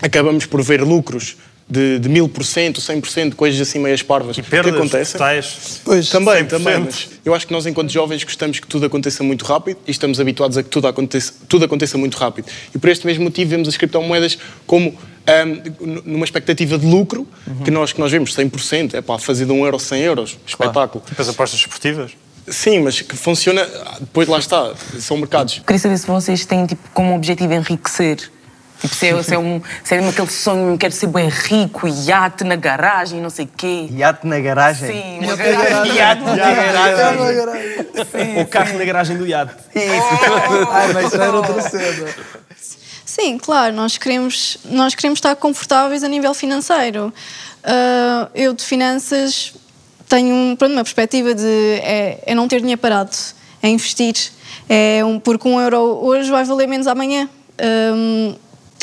acabamos por ver lucros de, de 1000%, 100%, coisas assim meias parvas perdas que acontecem. totais, Pois, também, 100%. também. Mas eu acho que nós, enquanto jovens, gostamos que tudo aconteça muito rápido e estamos habituados a que tudo aconteça, tudo aconteça muito rápido. E por este mesmo motivo vemos as criptomoedas como ahm, numa expectativa de lucro que, nós, que nós vemos 100%, é pá, fazer de 1 euro 100 euros, espetáculo. Tipo as apostas esportivas? Sim, mas que funciona, depois lá está, são mercados. Queria saber se vocês têm tipo, como objetivo enriquecer. Tipo, se é, se é, um, se é mesmo aquele sonho, quero ser bem rico, iate na garagem, não sei o quê. Iate na garagem? Sim, uma garagem. Iate na garagem. O carro na garagem do iate. Ai, mas isso era outra *laughs* cena. Sim, claro, nós queremos, nós queremos estar confortáveis a nível financeiro. Ah, eu de finanças tenho um, pronto, uma perspectiva de é, é não ter dinheiro parado, é investir. É um, porque um euro hoje vai valer menos amanhã.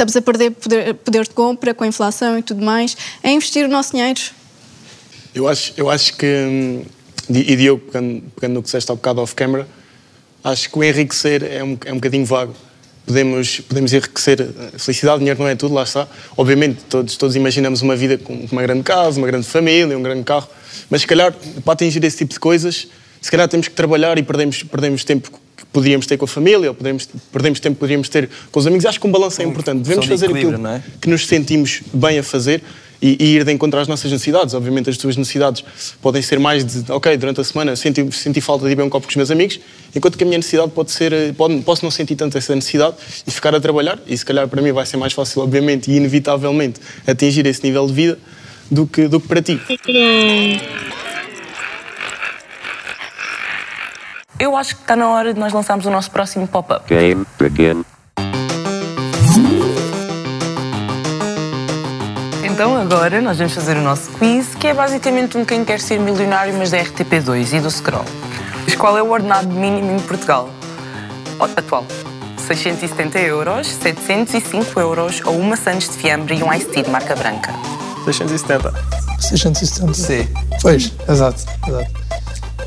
Estamos a perder poder, poder de compra com a inflação e tudo mais. É investir o nosso dinheiro. Eu acho, eu acho que, hum, e Diogo, pegando, pegando no que disseste há bocado off-camera, acho que o enriquecer é um, é um bocadinho vago. podemos, podemos enriquecer. A felicidade, dinheiro não é tudo, lá está. Obviamente, todos, todos imaginamos uma vida com uma grande casa, uma grande família, um grande carro, mas se calhar, para atingir esse tipo de coisas, se calhar temos que trabalhar e perdemos, perdemos tempo que podíamos ter com a família, ou podemos, perdemos tempo que podíamos ter com os amigos. Acho que um balanço é importante. Devemos fazer aquilo é? que nos sentimos bem a fazer e, e ir de encontro às nossas necessidades. Obviamente, as tuas necessidades podem ser mais de, ok, durante a semana senti, senti falta de ir beber um copo com os meus amigos, enquanto que a minha necessidade pode ser, eh, pode, posso não sentir tanto essa necessidade e ficar a trabalhar. E se calhar para mim vai ser mais fácil, obviamente, e inevitavelmente, atingir esse nível de vida do que, do que para ti. Eu acho que está na hora de nós lançarmos o nosso próximo pop-up. Game begin. Então agora nós vamos fazer o nosso quiz, que é basicamente um Quem Quer Ser Milionário, mas da RTP2 e do Scroll. Mas qual é o ordenado mínimo em Portugal? Atual. 670 euros, 705 euros ou uma Santos de fiambre e um Ice Tea de marca branca. 670. 670. Sim. Pois, exato, exato.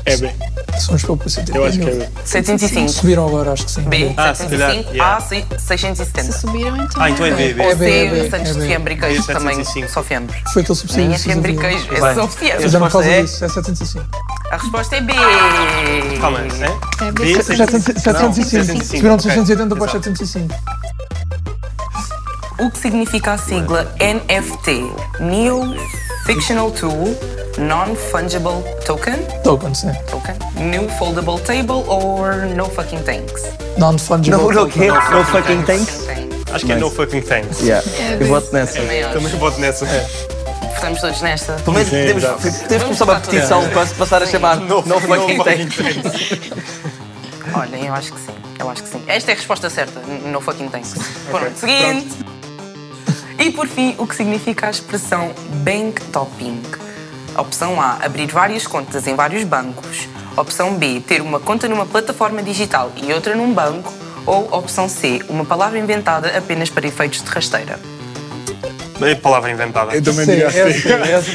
É bem. São os poucos Eu acho que é bem. 705. Subiram agora, acho que sim. B, Ah, se calhar, 705, yeah. A, se- 670. Se subiram, então. Ah, então é B, B. Ou É B, é C, B, Santos é de B. fiambre e queijo B, também, 705. só fiambre. Foi aquele subsídio. Nem é fiambre e queijo, é só fiambre. Fizeram por causa é? disso, é 705. A resposta é B. Calma, é? É B, B. 705. 705. Subiram de 680 para os 705. O que significa a sigla NFT? Neo Fictional Tool Non-Fungible Token? Token, sim. Token. New Foldable Table or No Fucking Thanks? Non-fungible. Não, não, quê? No No fucking thanks? Acho que é no fucking thanks. Yeah. Eu voto nessa. Também. Também voto nessa. Estamos todos nesta. Pelo menos podemos, podemos começar uma petição todos. para se passar a chamar No, fucking no thanks. Olhem, eu acho que sim. Eu acho que sim. Esta é a resposta certa. No fucking thanks. Pronto, seguinte. E por fim, o que significa a expressão bank topping? Opção A, abrir várias contas em vários bancos. Opção B, ter uma conta numa plataforma digital e outra num banco. Ou opção C, uma palavra inventada apenas para efeitos de rasteira. É palavra inventada. Eu também diria é assim. assim, é assim.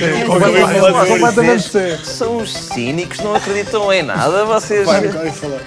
*laughs* São os cínicos, não acreditam em nada, vocês. Vai, nunca ouvi falar.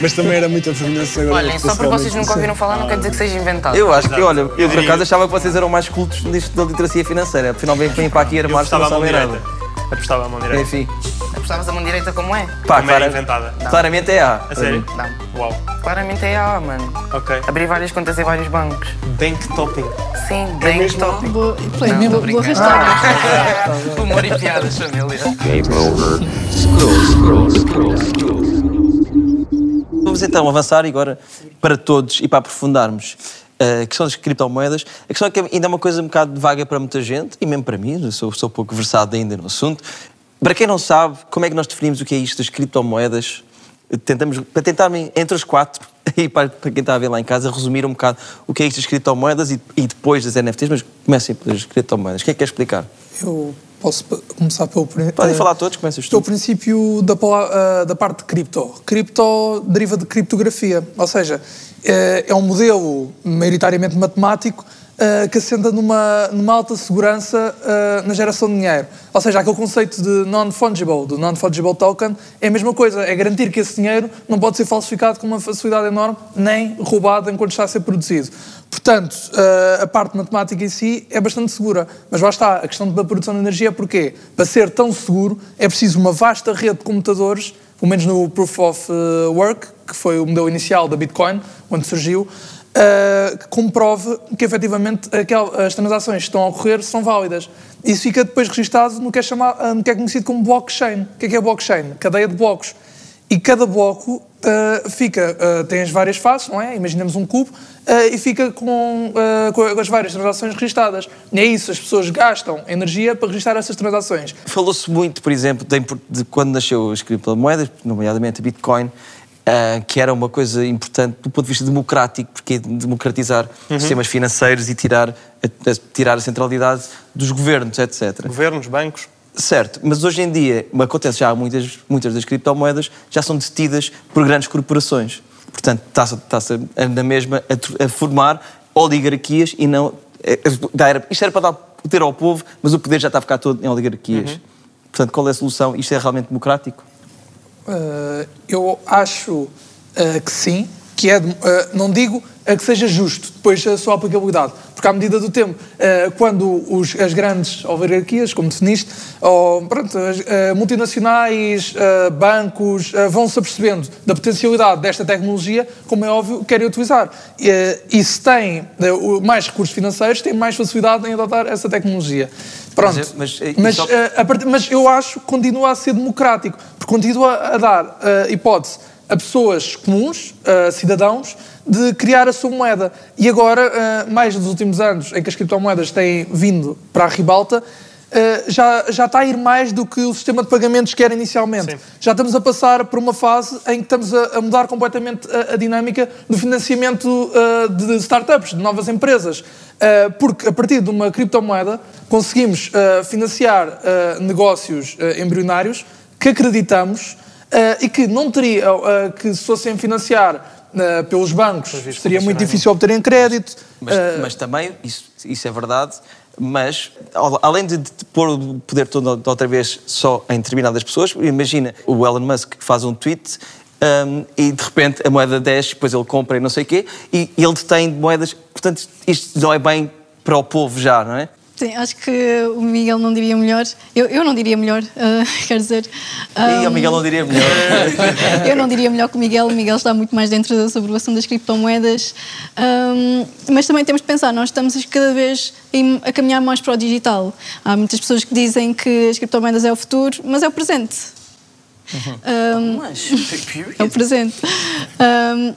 Mas também era muito vergonhoso agora. Olhem, só porque vocês nunca ouviram falar não quer dizer que seja inventado. Eu acho que, olha, eu por acaso achava que vocês eram mais cultos nisto da literacia financeira. Afinal, vêm vêm para aqui armar-se não sabem direita. nada. Apostava a mão direita. Enfim, Apostavas a mão direita como é? pá, Como é clara- inventada. claramente é A. A sério? Não. Uau. Claramente é A, mano. Ok. Abrir várias contas em vários bancos. Bank topping. Sim, bank topping. Boa, é Não, mesmo boa brincando. rastada. *laughs* Humor e piadas, família. Game over. Scroll, scroll, scroll, scroll. Vamos então avançar agora para todos e para aprofundarmos a questão das criptomoedas. A questão é que ainda é uma coisa um bocado vaga para muita gente, e mesmo para mim, eu sou, sou pouco versado ainda no assunto. Para quem não sabe, como é que nós definimos o que é isto das criptomoedas? Tentamos, para tentar, entre os quatro, *laughs* e para, para quem está a ver lá em casa, resumir um bocado o que é isto das criptomoedas e, e depois das NFTs, mas comecem pelas criptomoedas. Quem é que quer explicar? Eu posso começar pelo princípio. Podem falar todos, começas tu. Pelo princípio da, ah, da parte de cripto. Cripto deriva de criptografia, ou seja, eh, é um modelo maioritariamente matemático ah, que assenta numa, numa alta segurança ah, na geração de dinheiro. Ou seja, aquele conceito de non-fungible, do non-fungible token, é a mesma coisa, é garantir que esse dinheiro não pode ser falsificado com uma facilidade enorme, nem roubado enquanto está a ser produzido. Portanto, eh, a parte matemática em si é bastante segura. Mas lá está, a questão da produção de energia porquê? Para ser tão seguro é preciso uma vasta rede de computadores, pelo menos no Proof of eh, Work, que foi o modelo inicial da Bitcoin, onde surgiu, eh, que comprove que efetivamente aquel- as transações que estão a ocorrer são válidas. Isso fica depois registado no que é, chamado, no que é conhecido como blockchain. O que é que é blockchain? Cadeia de blocos. E cada bloco ah, fica, ah, tem as várias faces, não é? Imaginemos um cubo, ah, e fica com, com as várias transações registadas. E é isso, as pessoas gastam energia para registrar essas transações. Falou-se muito, por exemplo, de, de quando nasceu as criptomoedas, nomeadamente a Bitcoin, ah, que era uma coisa importante do ponto de vista democrático, porque é democratizar Uhum. os sistemas financeiros e tirar a, a- tirar a centralidade dos governos, etc. Governos, bancos. Certo, mas hoje em dia, acontece já muitas, muitas das criptomoedas já são detidas por grandes corporações. Portanto, está-se a- na mesma a, a formar oligarquias e não. é- é- era- isto era para dar poder ao povo, mas o poder já está a ficar todo em oligarquias. Portanto, qual é a solução? Isto é realmente democrático? Ah, eu acho ah, que sim, que é, eh, não digo a que seja justo depois a sua aplicabilidade, porque à medida do tempo, eh, quando os- as grandes oligarquias, como definiste, ou pronto, as, eh, multinacionais, eh, bancos, eh, vão-se apercebendo da potencialidade desta tecnologia, como é óbvio, querem utilizar. E, se têm mais recursos financeiros, têm mais facilidade em adotar essa tecnologia. Pronto. Mas, mas, eh, Mas, só- a mas eu acho que continua a ser democrático, porque continua a dar eh, hipótese a pessoas comuns, a cidadãos, de criar a sua moeda. E agora, eh, mais nos últimos anos, em que as criptomoedas têm vindo para a ribalta, eh, já, já está a ir mais do que o sistema de pagamentos que era inicialmente. Já estamos a passar por uma fase em que estamos a, mudar completamente a, a dinâmica do financiamento eh, de startups, de novas empresas. Porque a partir de uma criptomoeda conseguimos financiar negócios embrionários que acreditamos e que não teria, eh, que se fossem financiar eh, pelos bancos, seria muito difícil obterem crédito. Mas, eh, mas também, isso, isso é verdade, mas al- além de, de pôr o poder todo outra vez só em determinadas pessoas, imagina o Elon Musk que faz um tweet hum, e de repente a moeda desce, depois ele compra e não sei o quê, e ele detém moedas, portanto isto não é bem para o povo já, não é? Sim, acho que o Miguel não diria melhor. Eu, eu não diria melhor, ah, *laughs* quer dizer. E ah, o Miguel não diria melhor. *laughs* eu não diria melhor que o Miguel. O Miguel está muito mais dentro sobre o assunto das criptomoedas. Ahm, mas também temos de pensar, nós estamos cada vez a caminhar mais para o digital. Há muitas pessoas que dizem que as criptomoedas é o futuro, mas é o presente. Ahm, *laughs* é o presente.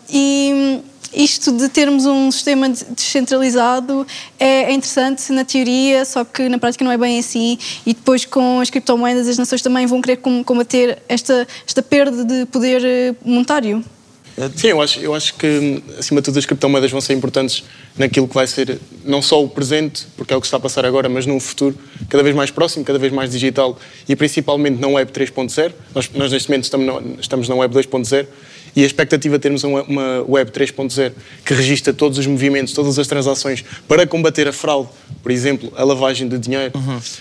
E isto de termos um sistema de- descentralizado é é interessante na teoria, só que na prática não é bem assim. E depois com as criptomoedas as nações também vão querer com- combater esta, esta perda de poder eh, monetário. Sim, eu acho, eu acho que, acima de tudo, as criptomoedas vão ser importantes naquilo que vai ser não só o presente, porque é o que está a passar agora, mas num futuro cada vez mais próximo, cada vez mais digital e principalmente na Web 3.0. Nós, nós, neste momento, estamos na, estamos na Web 2.0 e a expectativa é termos uma, uma Web 3.0 que registra todos os movimentos, todas as transações para combater a fraude, por exemplo, a lavagem de dinheiro.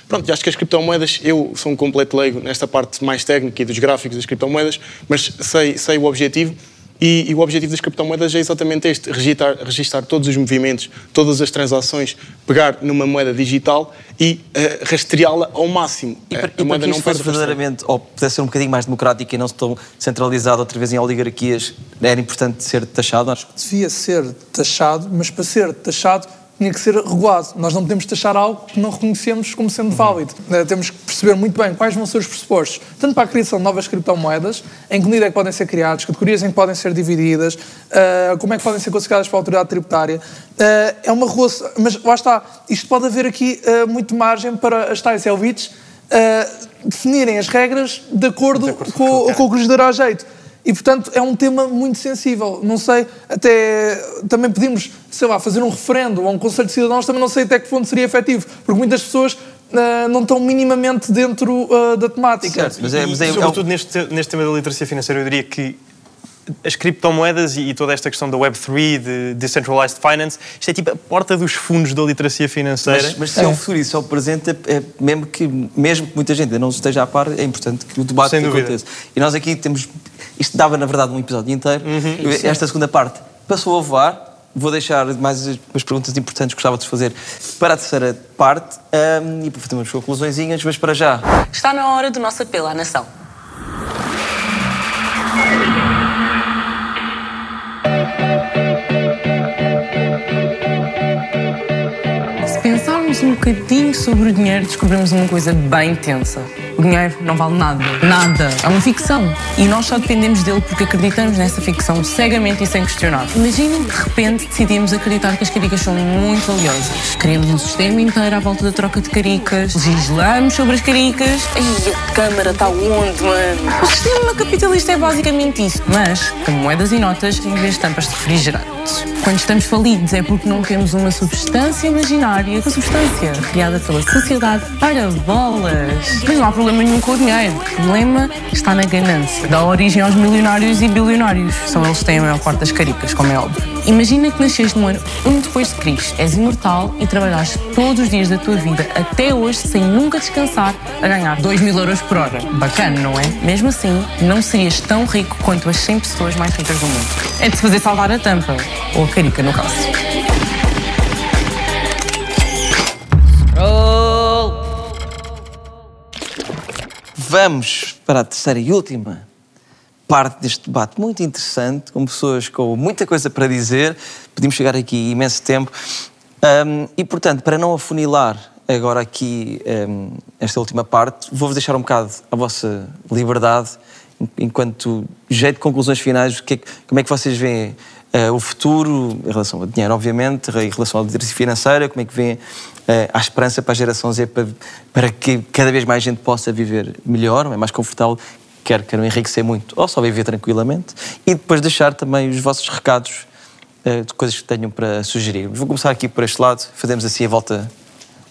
Pronto, e acho que as criptomoedas, eu sou um completo leigo nesta parte mais técnica e dos gráficos das criptomoedas, mas sei, sei o objetivo e, e o objetivo das criptomoedas é exatamente este: registar, registar todos os movimentos, todas as transações, pegar numa moeda digital e eh, rastreá-la ao máximo. E Eh, para, a e para que isto fosse verdadeiramente, ou pudesse ser um bocadinho mais democrático e não tão centralizado outra vez em oligarquias, era importante ser taxado? Acho que devia ser taxado, mas para ser taxado tinha que ser regulado. Nós não podemos taxar algo que não reconhecemos como sendo válido. Eh, Temos que perceber muito bem quais vão ser os pressupostos, tanto para a criação de novas criptomoedas, em que medida é que podem ser criadas, categorias em que podem ser divididas, eh, como é que podem ser classificadas para a autoridade tributária. Eh, É uma regulação, mas lá está, isto pode haver aqui eh, muito margem para as tais elites eh, definirem as regras de acordo, com, com o que lhes dará jeito. E, portanto, é um tema muito sensível. Não sei, até também podíamos, sei lá, fazer um referendo ou um conselho de cidadãos, também não sei até que ponto seria efetivo, porque muitas pessoas ah, não estão minimamente dentro ah, da temática. e, sobretudo neste, neste tema da literacia financeira, eu diria que as criptomoedas e, e toda esta questão da Web3, de Decentralized Finance, isto é tipo a porta dos fundos da literacia financeira. Mas, mas se é o futuro e se é o presente, é, é mesmo, que, mesmo que muita gente ainda não esteja a par, é importante que o debate aconteça. E nós aqui temos. Isto dava, na verdade, um episódio inteiro. Uhum. Esta segunda parte passou a voar. Vou deixar mais umas perguntas importantes que gostava de fazer para a terceira parte ahm, e para fazer umas conclusõezinhas, mas para já. Está na hora do nosso apelo à nação. Se pensarmos um bocadinho sobre o dinheiro, descobrimos uma coisa bem tensa. O dinheiro não vale nada. Nada. É uma ficção. E nós só dependemos dele porque acreditamos nessa ficção cegamente e sem questionar. Imaginem que de repente decidimos acreditar que as caricas são muito valiosas. Criamos um sistema inteiro à volta da troca de caricas. Legislamos sobre as caricas. Ai, a câmara está onde, mano? O sistema capitalista é basicamente isso. Mas com moedas e notas em vez de tampas de refrigerantes. Quando estamos falidos é porque não temos uma substância imaginária, uma substância criada pela sociedade para bolas. Mas não há problema nenhum com o dinheiro. O problema está na ganância. Dá origem aos milionários e bilionários. São eles que têm a maior parte das caricas, como é óbvio. Imagina que nasceste no ano 1 depois de Cristo, és imortal e trabalhaste todos os dias da tua vida até hoje sem nunca descansar a ganhar 2 mil euros por hora. Bacana, não é? Mesmo assim, não serias tão rico quanto as 100 pessoas mais ricas do mundo. É de se fazer salvar a tampa. Ou a carica, no caso. Vamos para a terceira e última parte deste debate muito interessante, com pessoas com muita coisa para dizer. Podíamos chegar aqui imenso tempo. Um, e, portanto, para não afunilar agora aqui um, esta última parte, vou-vos deixar um bocado a vossa liberdade, enquanto jeito de conclusões finais, é que- como é que vocês veem eh, o futuro em relação ao dinheiro, obviamente, em relação à literacia financeira, como é que veem eh, a esperança para a geração Z para, para que cada vez mais gente possa viver melhor, é mais confortável, quer queiram enriquecer muito ou só viver tranquilamente, e depois deixar também os vossos recados eh, de coisas que tenham para sugerir. Vou começar aqui por este lado, fazemos assim a volta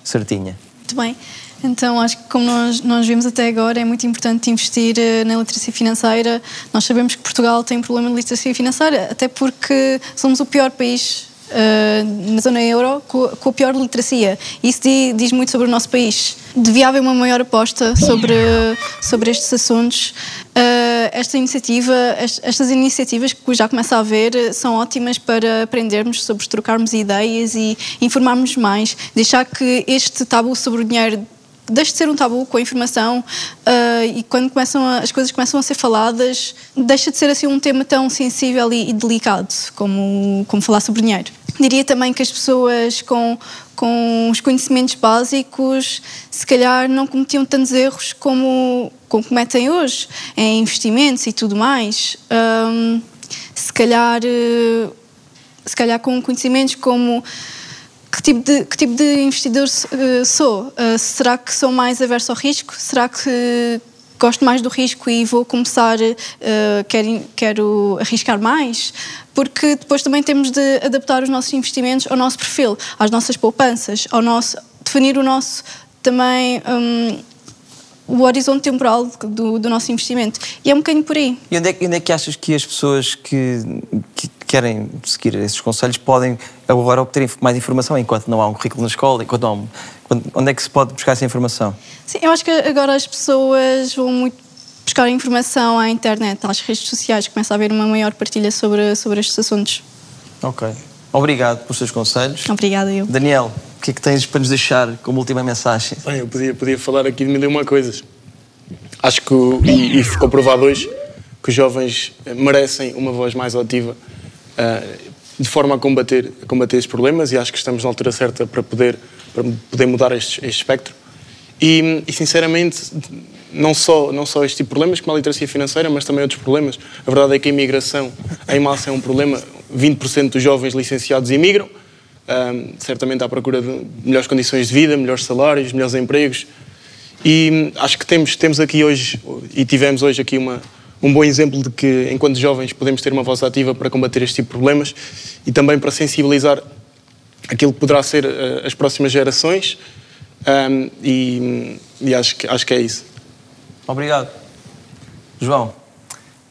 certinha. Muito bem. Então, acho que como nós, nós vimos até agora, é muito importante investir eh, na literacia financeira. Nós sabemos que Portugal tem um problema de literacia financeira, até porque somos o pior país eh, na zona euro com, com a pior literacia. Isso di- diz muito sobre o nosso país. Devia haver uma maior aposta sobre, sobre estes assuntos. Eh, esta iniciativa, est- estas iniciativas que já começa a haver são ótimas para aprendermos sobre trocarmos ideias e informarmos mais, deixar que este tabu sobre o dinheiro deixe de ser um tabu com a informação ah, e quando começam a- as coisas começam a ser faladas, deixa de ser assim um tema tão sensível e, e delicado como, como falar sobre dinheiro. Diria também que as pessoas com, com os conhecimentos básicos se calhar não cometiam tantos erros como, como cometem hoje em investimentos e tudo mais. Ahm, se calhar eh, se calhar com conhecimentos como que tipo de, que tipo de investidor eh, sou? Eh, será que sou mais averso ao risco? Será que gosto mais do risco e vou começar, eh, quero, quero arriscar mais? Porque depois também temos de adaptar os nossos investimentos ao nosso perfil, às nossas poupanças, ao nosso, definir o nosso também. hum, o horizonte temporal do, do nosso investimento. E é um bocadinho por aí. E onde é, onde é que achas que as pessoas que, que querem seguir esses conselhos podem agora obter mais informação enquanto não há um currículo na escola? Enquanto não há um- onde é que se pode buscar essa informação? Sim, eu acho que agora as pessoas vão muito buscar informação à internet, às redes sociais, começa a haver uma maior partilha sobre, sobre estes assuntos. Ok. Obrigado pelos seus conselhos. Obrigada, eu. Daniel, o que é que tens para nos deixar como última mensagem? Bem, eu podia, podia falar aqui de mil e uma coisas. Acho que, e, e ficou provado hoje, que os jovens merecem uma voz mais ativa de forma a combater, a combater estes problemas e acho que estamos na altura certa para poder, para poder mudar este, este espectro. E, e, sinceramente, não só, não só este tipo de problemas, como a literacia financeira, mas também outros problemas. A verdade é que a imigração em massa é um problema. 20% dos jovens licenciados imigram, Ahm, certamente à procura de melhores condições de vida, melhores salários, melhores empregos. E acho que temos, temos aqui hoje, e tivemos hoje aqui uma, um bom exemplo de que, enquanto jovens, podemos ter uma voz ativa para combater este tipo de problemas e também para sensibilizar aquilo que poderá ser eh, as próximas gerações. Ahm, e e acho, que, acho que é isso. Obrigado. João.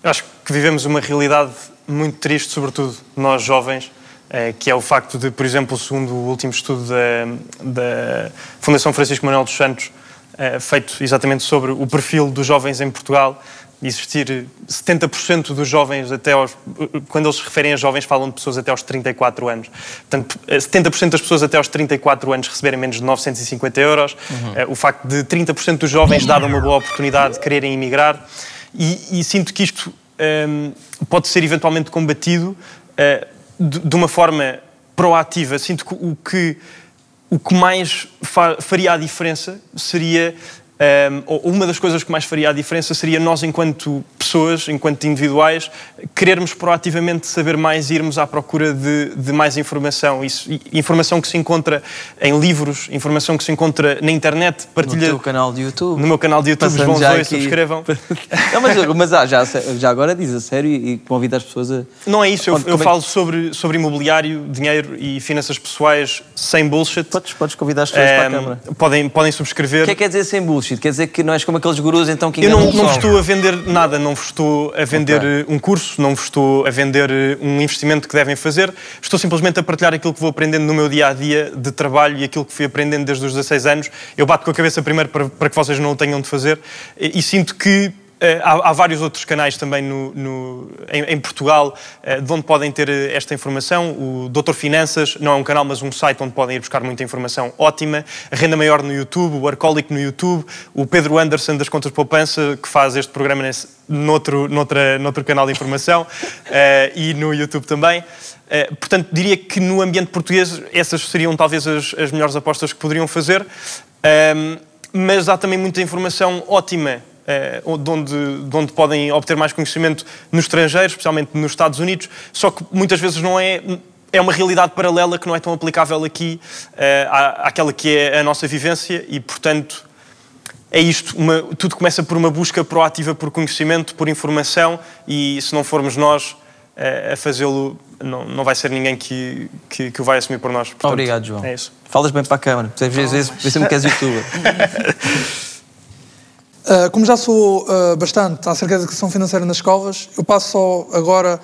Eu acho que vivemos uma realidade muito triste, sobretudo nós jovens, eh, que é o facto de, por exemplo, segundo o último estudo da, da Fundação Francisco Manuel dos Santos, eh, feito exatamente sobre o perfil dos jovens em Portugal, existir 70% dos jovens até aos... Quando eles se referem a jovens, falam de pessoas até aos 34 anos. Portanto, eh, 70% das pessoas até aos 34 anos receberem menos de 950 euros. Uhum. Eh, O facto de 30% dos jovens, dada uma boa oportunidade, quererem emigrar. E, e sinto que isto hum, pode ser eventualmente combatido eh, de, de uma forma proativa. Sinto que o que, o que mais fa- faria a diferença seria Um, ou- uma das coisas que mais faria a diferença seria nós, enquanto pessoas, enquanto individuais, querermos proativamente saber mais e irmos à procura de, de mais informação. Isso, informação que se encontra em livros, informação que se encontra na internet, partilha... No teu canal de YouTube. No meu canal de YouTube, os bons já dois, aqui- subscrevam. *laughs* Não, mas, mas ah, já, já agora diz a sério e convida as pessoas a. Não é isso, eu, eu falo sobre, sobre imobiliário, dinheiro e finanças pessoais sem bullshit. Podes, podes convidar as pessoas para a Ehm, câmara. Podem, podem subscrever. O que é que quer dizer sem bullshit? Quer dizer que não és como aqueles gurus então que Eu não, não vos estou a vender nada, não vos estou a vender Ok. eh, um curso, não vos estou a vender eh, um investimento que devem fazer. Estou simplesmente a partilhar aquilo que vou aprendendo no meu dia a dia de trabalho e aquilo que fui aprendendo desde os 16 anos. Eu bato com a cabeça primeiro para, para que vocês não o tenham de fazer e, e sinto que. Eh, há, há vários outros canais também no- no- em, em Portugal eh, de onde podem ter eh, esta informação. O Doutor Finanças não é um canal, mas um site onde podem ir buscar muita informação ótima. A Renda Maior no YouTube, o Arcólico no YouTube, o Pedro Anderson das Contas Poupança, que faz este programa nesse, noutro, noutra, noutro canal de informação *laughs* eh, e no YouTube também. Eh, portanto, diria que no ambiente português essas seriam talvez as, as melhores apostas que poderiam fazer. Ahm, mas há também muita informação ótima de, onde, de onde podem obter mais conhecimento no estrangeiro, especialmente nos Estados Unidos, só que muitas vezes não é. É uma realidade paralela que não é tão aplicável aqui eh, à, àquela que é a nossa vivência e, portanto, é isto. uma- tudo começa por uma busca proativa por conhecimento, por informação e se não formos nós eh, a fazê-lo, não, não vai ser ninguém que, que, que o vai assumir por nós. Portanto, Obrigado, João. É isso. Falas bem para a câmara. Às vezes, às vezes me queres *laughs* youtuber. Uh, como já sou uh, bastante acerca da educação financeira nas escolas, eu passo só agora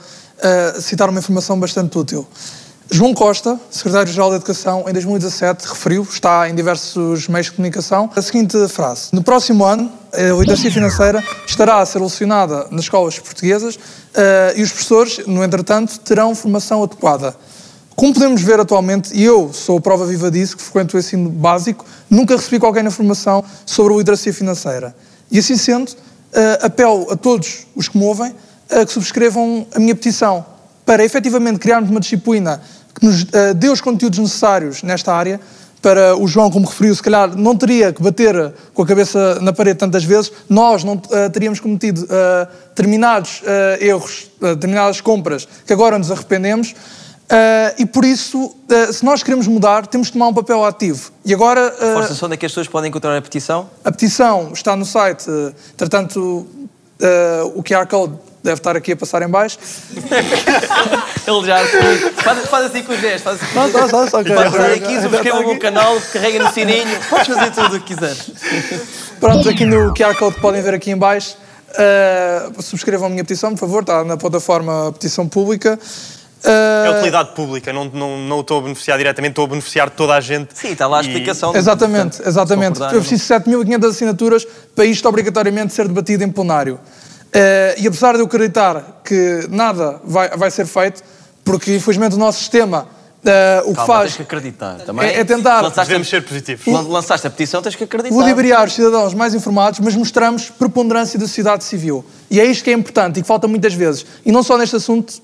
a citar uma informação bastante útil. João Costa, secretário-geral da Educação, em 2017 referiu, está em diversos meios de comunicação, a seguinte frase: No próximo ano, a literacia financeira estará a ser lecionada nas escolas portuguesas uh, e os professores, no entretanto, terão formação adequada. Como podemos ver atualmente, e eu sou prova viva disso, que frequento o ensino básico, nunca recebi qualquer informação sobre a literacia financeira. E assim sendo, eh, apelo a todos os que me ouvem a que subscrevam a minha petição para efetivamente criarmos uma disciplina que nos eh, dê os conteúdos necessários nesta área. Para o João, como referiu, se calhar não teria que bater com a cabeça na parede tantas vezes, nós não eh, teríamos cometido eh, determinados eh, erros, determinadas compras que agora nos arrependemos. Uh, e por isso, uh, se nós queremos mudar, temos de tomar um papel ativo. E agora, uh, Força, onde é que as pessoas podem encontrar a petição? a petição está no site, uh, entretanto, uh, o QR Code deve estar aqui a passar em baixo. *laughs* Ele já faz, faz assim com os gestos. Faz assim. Não, não, não, só que- Pode fazer aqui, subscreva o meu canal, carrega no sininho. Podes fazer tudo o que quiseres. Pronto, aqui no QR Code podem ver aqui em baixo. Uh, subscrevam a minha petição, por favor, está na plataforma Petição Pública. É Uh, utilidade pública, não, não, não estou a beneficiar diretamente, estou a beneficiar toda a gente. Sim, está lá a E- explicação. Exatamente, exatamente. concordar, Eu preciso de 7.500 assinaturas para isto obrigatoriamente ser debatido em plenário. Eh, e apesar de eu acreditar que nada vai, vai ser feito, porque infelizmente o nosso sistema eh, o que Calma, faz tens que acreditar também. é, é tentar Lançaste Devemos ser positivos. a, lançaste a petição, tens que acreditar. ludibriar os cidadãos mais informados, mas mostramos preponderância da sociedade civil. E é isto que é importante e que falta muitas vezes. E não só neste assunto,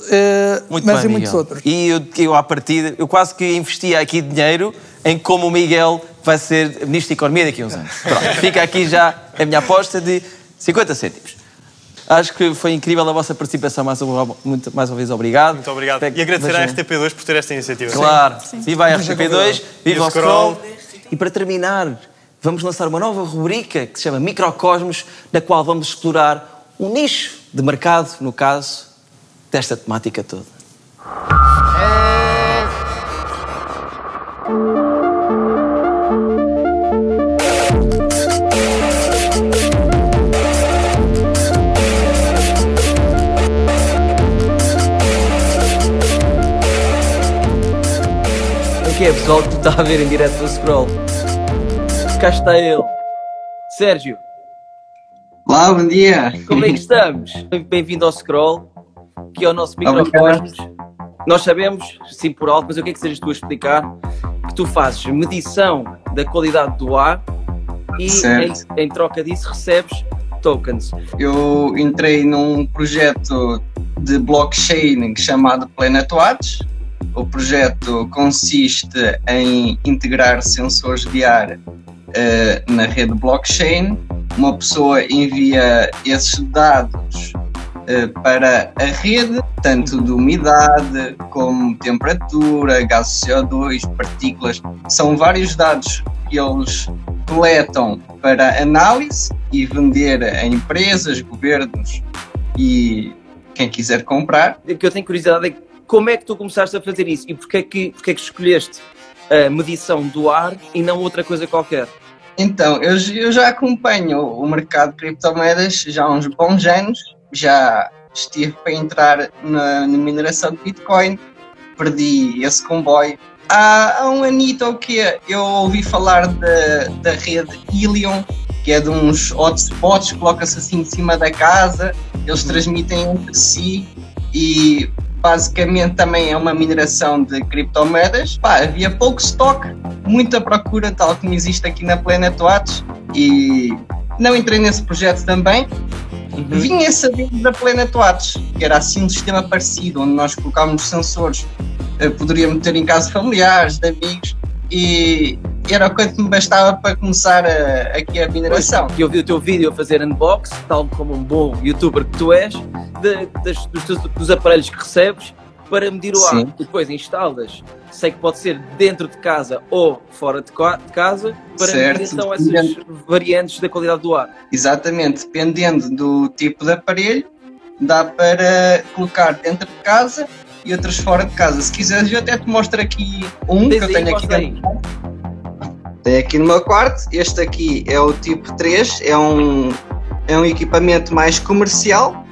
Muito mas bem, em muitos Miguel. outros. E eu, eu, à partida, eu quase que investia aqui dinheiro em como o Miguel vai ser Ministro da Economia daqui a uns anos. Pronto, fica aqui já a minha aposta de 50 cêntimos. Acho que foi incrível a vossa participação, mais uma, muito- mais uma vez obrigado. Muito obrigado. E agradecer à vejam- RTP2 por ter esta iniciativa. Claro. Viva a Vamos RTP2, E viva o o Scroll. E para terminar, vamos lançar uma nova rubrica que se chama Microcosmos, na qual vamos explorar um nicho de mercado, no caso, desta temática toda. O que é, pessoal, que está a ver em direto do Scroll? Cá está ele. Sérgio. Olá, bom dia. Como é que estamos? Bem-vindo ao Scroll, que é o nosso microcosmos. Nós sabemos, sim por alto, mas eu quero que sejas tu a explicar que tu fazes medição da qualidade do ar e em, em troca disso recebes tokens. Eu entrei num projeto de blockchain chamado Planet Watch. O projeto consiste em integrar sensores de ar eh, na rede blockchain. Uma pessoa envia esses dados eh, para a rede, tanto de umidade como temperatura, gases CO2, partículas. São vários dados que eles coletam para análise e vender a empresas, governos e quem quiser comprar. O que eu tenho curiosidade é como é que tu começaste a fazer isso? E porque é que, porque é que escolheste a medição do ar e não outra coisa qualquer? Então, eu, eu já acompanho o mercado de criptomoedas já há uns bons anos, já estive para entrar na, na mineração de Bitcoin, perdi esse comboio. Há, há um anito ou quê, eu ouvi falar da, da rede Helium, que é de uns hotspots, coloca-se assim em cima da casa, eles transmitem entre si e basicamente também é uma mineração de criptomoedas. Pá, havia pouco estoque, muita procura, tal como existe aqui na Planet Watch, e não entrei nesse projeto também. Vinha saber da Planet Watch, que era assim um sistema parecido, onde nós colocávamos sensores, eh, poderíamos ter em casa familiares, de amigos, e era o quanto me bastava para começar a, aqui a mineração. Eu vi o teu vídeo a fazer unbox, tal como um bom youtuber que tu és, de- das- dos, teus- dos aparelhos que recebes para medir o ar. Sim. Depois instalas, sei que pode ser dentro de casa ou fora de, ca- de casa, para Certo. medir então essas variantes da qualidade do ar. Exatamente, dependendo do tipo de aparelho, dá para colocar dentro de casa e outras fora de casa. Se quiseres, eu até te mostro aqui um Tens que eu tenho aqui dentro. Tenho aqui no meu quarto. Este aqui é o tipo 3, é um, é um equipamento mais comercial.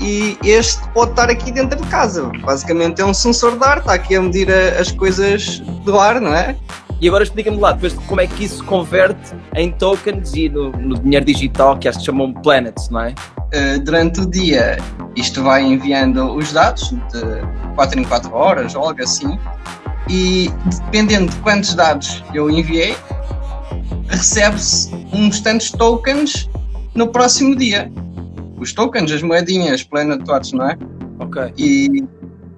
E este pode estar aqui dentro de casa. Basicamente é um sensor de ar, está aqui a medir a- as coisas do ar, não é? E agora explica-me lá, depois como é que isso converte em tokens e no, no dinheiro digital, que acho que chamam planets, não é? Uh, durante o dia isto vai enviando os dados de 4 em 4 horas ou algo assim e dependendo de quantos dados eu enviei recebe-se uns tantos tokens no próximo dia os tokens, as moedinhas Planet Watch, não é? Ok. E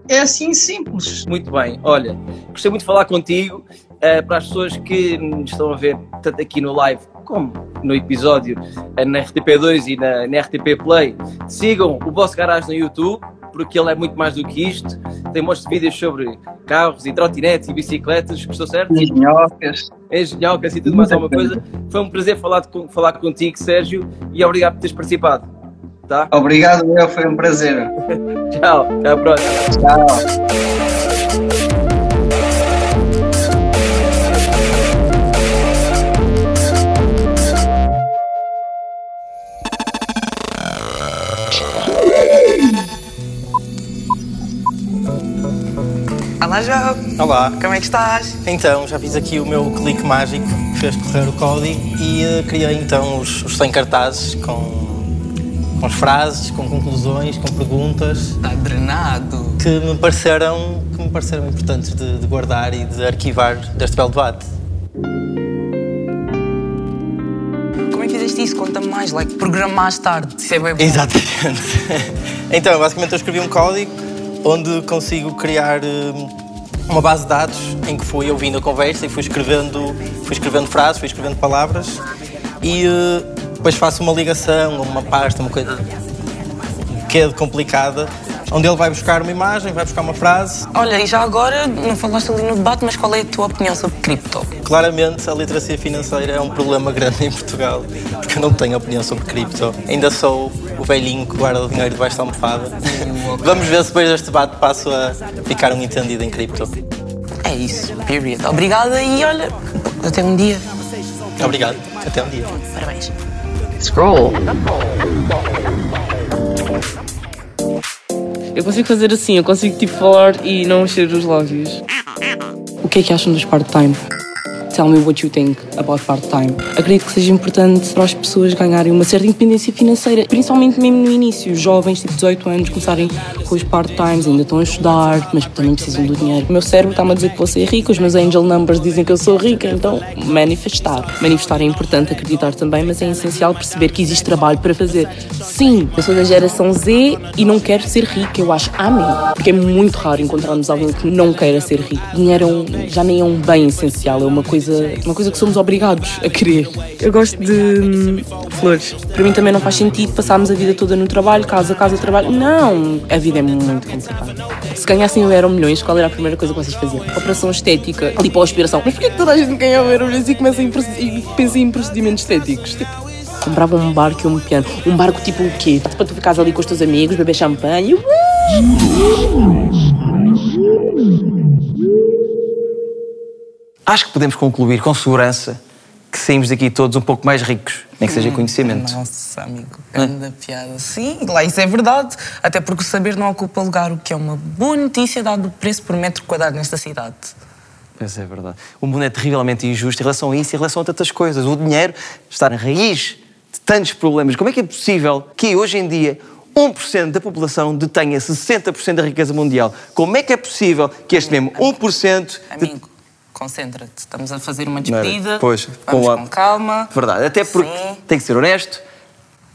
é assim simples. Muito bem, olha, gostei muito de falar contigo. eh, para as pessoas que nos estão a ver, tanto aqui no live como no episódio eh, na RTP2 e na, na RTP Play, sigam o Boss Garage no YouTube, porque ele é muito mais do que isto. Tem de vídeos sobre carros e trotinetes e bicicletas, estou certo? Engenhocas. Engenhocas e tudo mais alguma coisa. Foi um prazer falar, falar contigo, Sérgio, e obrigado por teres participado. Tá? Obrigado, eu, foi um prazer. *laughs* Tchau, até a próxima. Tchau. Olá, João. Olá. Como é que estás? Então, já fiz aqui o meu clique mágico, que fez correr o código e eh, criei então os, os 100 cartazes com, com as frases, com conclusões, com perguntas. Está drenado. Que me pareceram, que me pareceram importantes de, de guardar e de arquivar deste belo debate. Como é que fizeste isso? Conta-me mais, like, programaste tarde. Isso é bem bom. Exatamente. *laughs* então, basicamente eu escrevi um código onde consigo criar eh, uma base de dados em que fui ouvindo a conversa e fui escrevendo, fui escrevendo frases, fui escrevendo palavras e eh, depois faço uma ligação, uma pasta, uma coisa que é complicada, onde ele vai buscar uma imagem, vai buscar uma frase. Olha, e já agora, não falaste ali no debate, mas qual é a tua opinião sobre cripto? Claramente a literacia financeira é um problema *laughs* grande em Portugal, porque eu não tenho opinião sobre cripto. Ainda sou o velhinho que guarda o dinheiro debaixo da almofada. *laughs* Vamos ver se depois deste debate passo a ficar um entendido em cripto. É isso, period. Obrigada e olha, até um dia. Obrigado, até um dia. Parabéns. Scroll. Eu consigo fazer assim, eu consigo tipo falar e não mexer os lábios. O que é que acham dos part-time? Tell me what you think about part-time. Acredito que seja importante para as pessoas ganharem uma certa independência financeira, principalmente mesmo no início. Jovens, tipo 18 anos, começarem com os part-times, ainda estão a estudar, mas também precisam do dinheiro. O meu cérebro está-me a dizer que vou ser rica, os meus angel numbers dizem que eu sou rica, então manifestar. Manifestar é importante, acreditar também, mas é essencial perceber que existe trabalho para fazer. Sim, eu sou da geração Z e não quero ser rica, eu acho amém. Porque é muito raro encontrarmos alguém que não queira ser rico. Dinheiro é já nem é um bem essencial, é uma coisa coisa, uma coisa que somos obrigados a querer. Eu gosto de hum, flores. Para mim também não faz sentido passarmos a vida toda no trabalho, casa, casa, trabalho. Não, a vida é muito complicada. Se ganhassem o Euro Milhões, qual era a primeira coisa que vocês faziam? Operação estética, lipoaspiração. Mas porquê que toda a gente ganha Euro Milhões e começa em e pensa em procedimentos estéticos? Tipo, comprava um barco e um piano. Um barco tipo o quê? Para tu ficares ali com os teus amigos, beber champanhe. Acho que podemos concluir com segurança que saímos daqui todos um pouco mais ricos, nem que seja em conhecimento. Nossa, amigo, grande piada. Sim, lá isso é verdade. Até porque o saber não ocupa lugar, o que é uma boa notícia dado o preço por metro quadrado nesta cidade. Pois é verdade. O mundo é terrivelmente injusto em relação a isso e em relação a tantas coisas. O dinheiro está na raiz de tantos problemas. Como é que é possível que hoje em dia 1% da população detenha 60% da riqueza mundial? Como é que é possível que este mesmo 1% de... Amigo, concentra-te. Estamos a fazer uma despedida. Pois, Vamos com com calma. Verdade, até porque, tem que ser honesto,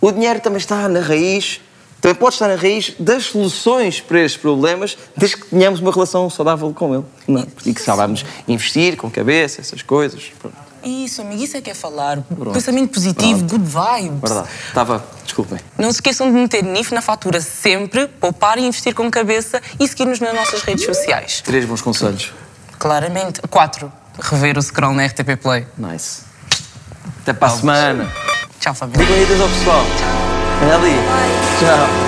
o dinheiro também está na raiz, também pode estar na raiz das soluções para estes problemas, desde que tenhamos uma relação saudável com ele. Não é? E que saibamos investir com cabeça, essas coisas. Pronto. Isso, amigo, isso é que é falar. Pensamento positivo, good vibes. Verdade. Estava, desculpem. Não se esqueçam de meter NIF na fatura sempre, poupar e investir com cabeça e seguir-nos nas nossas redes sociais. Três bons conselhos. Claramente. Quatro. Rever o scroll na RTP Play. Nice. Até para a semana. Tchau, família. Digam aí adeus ao pessoal. Até ali. Tchau.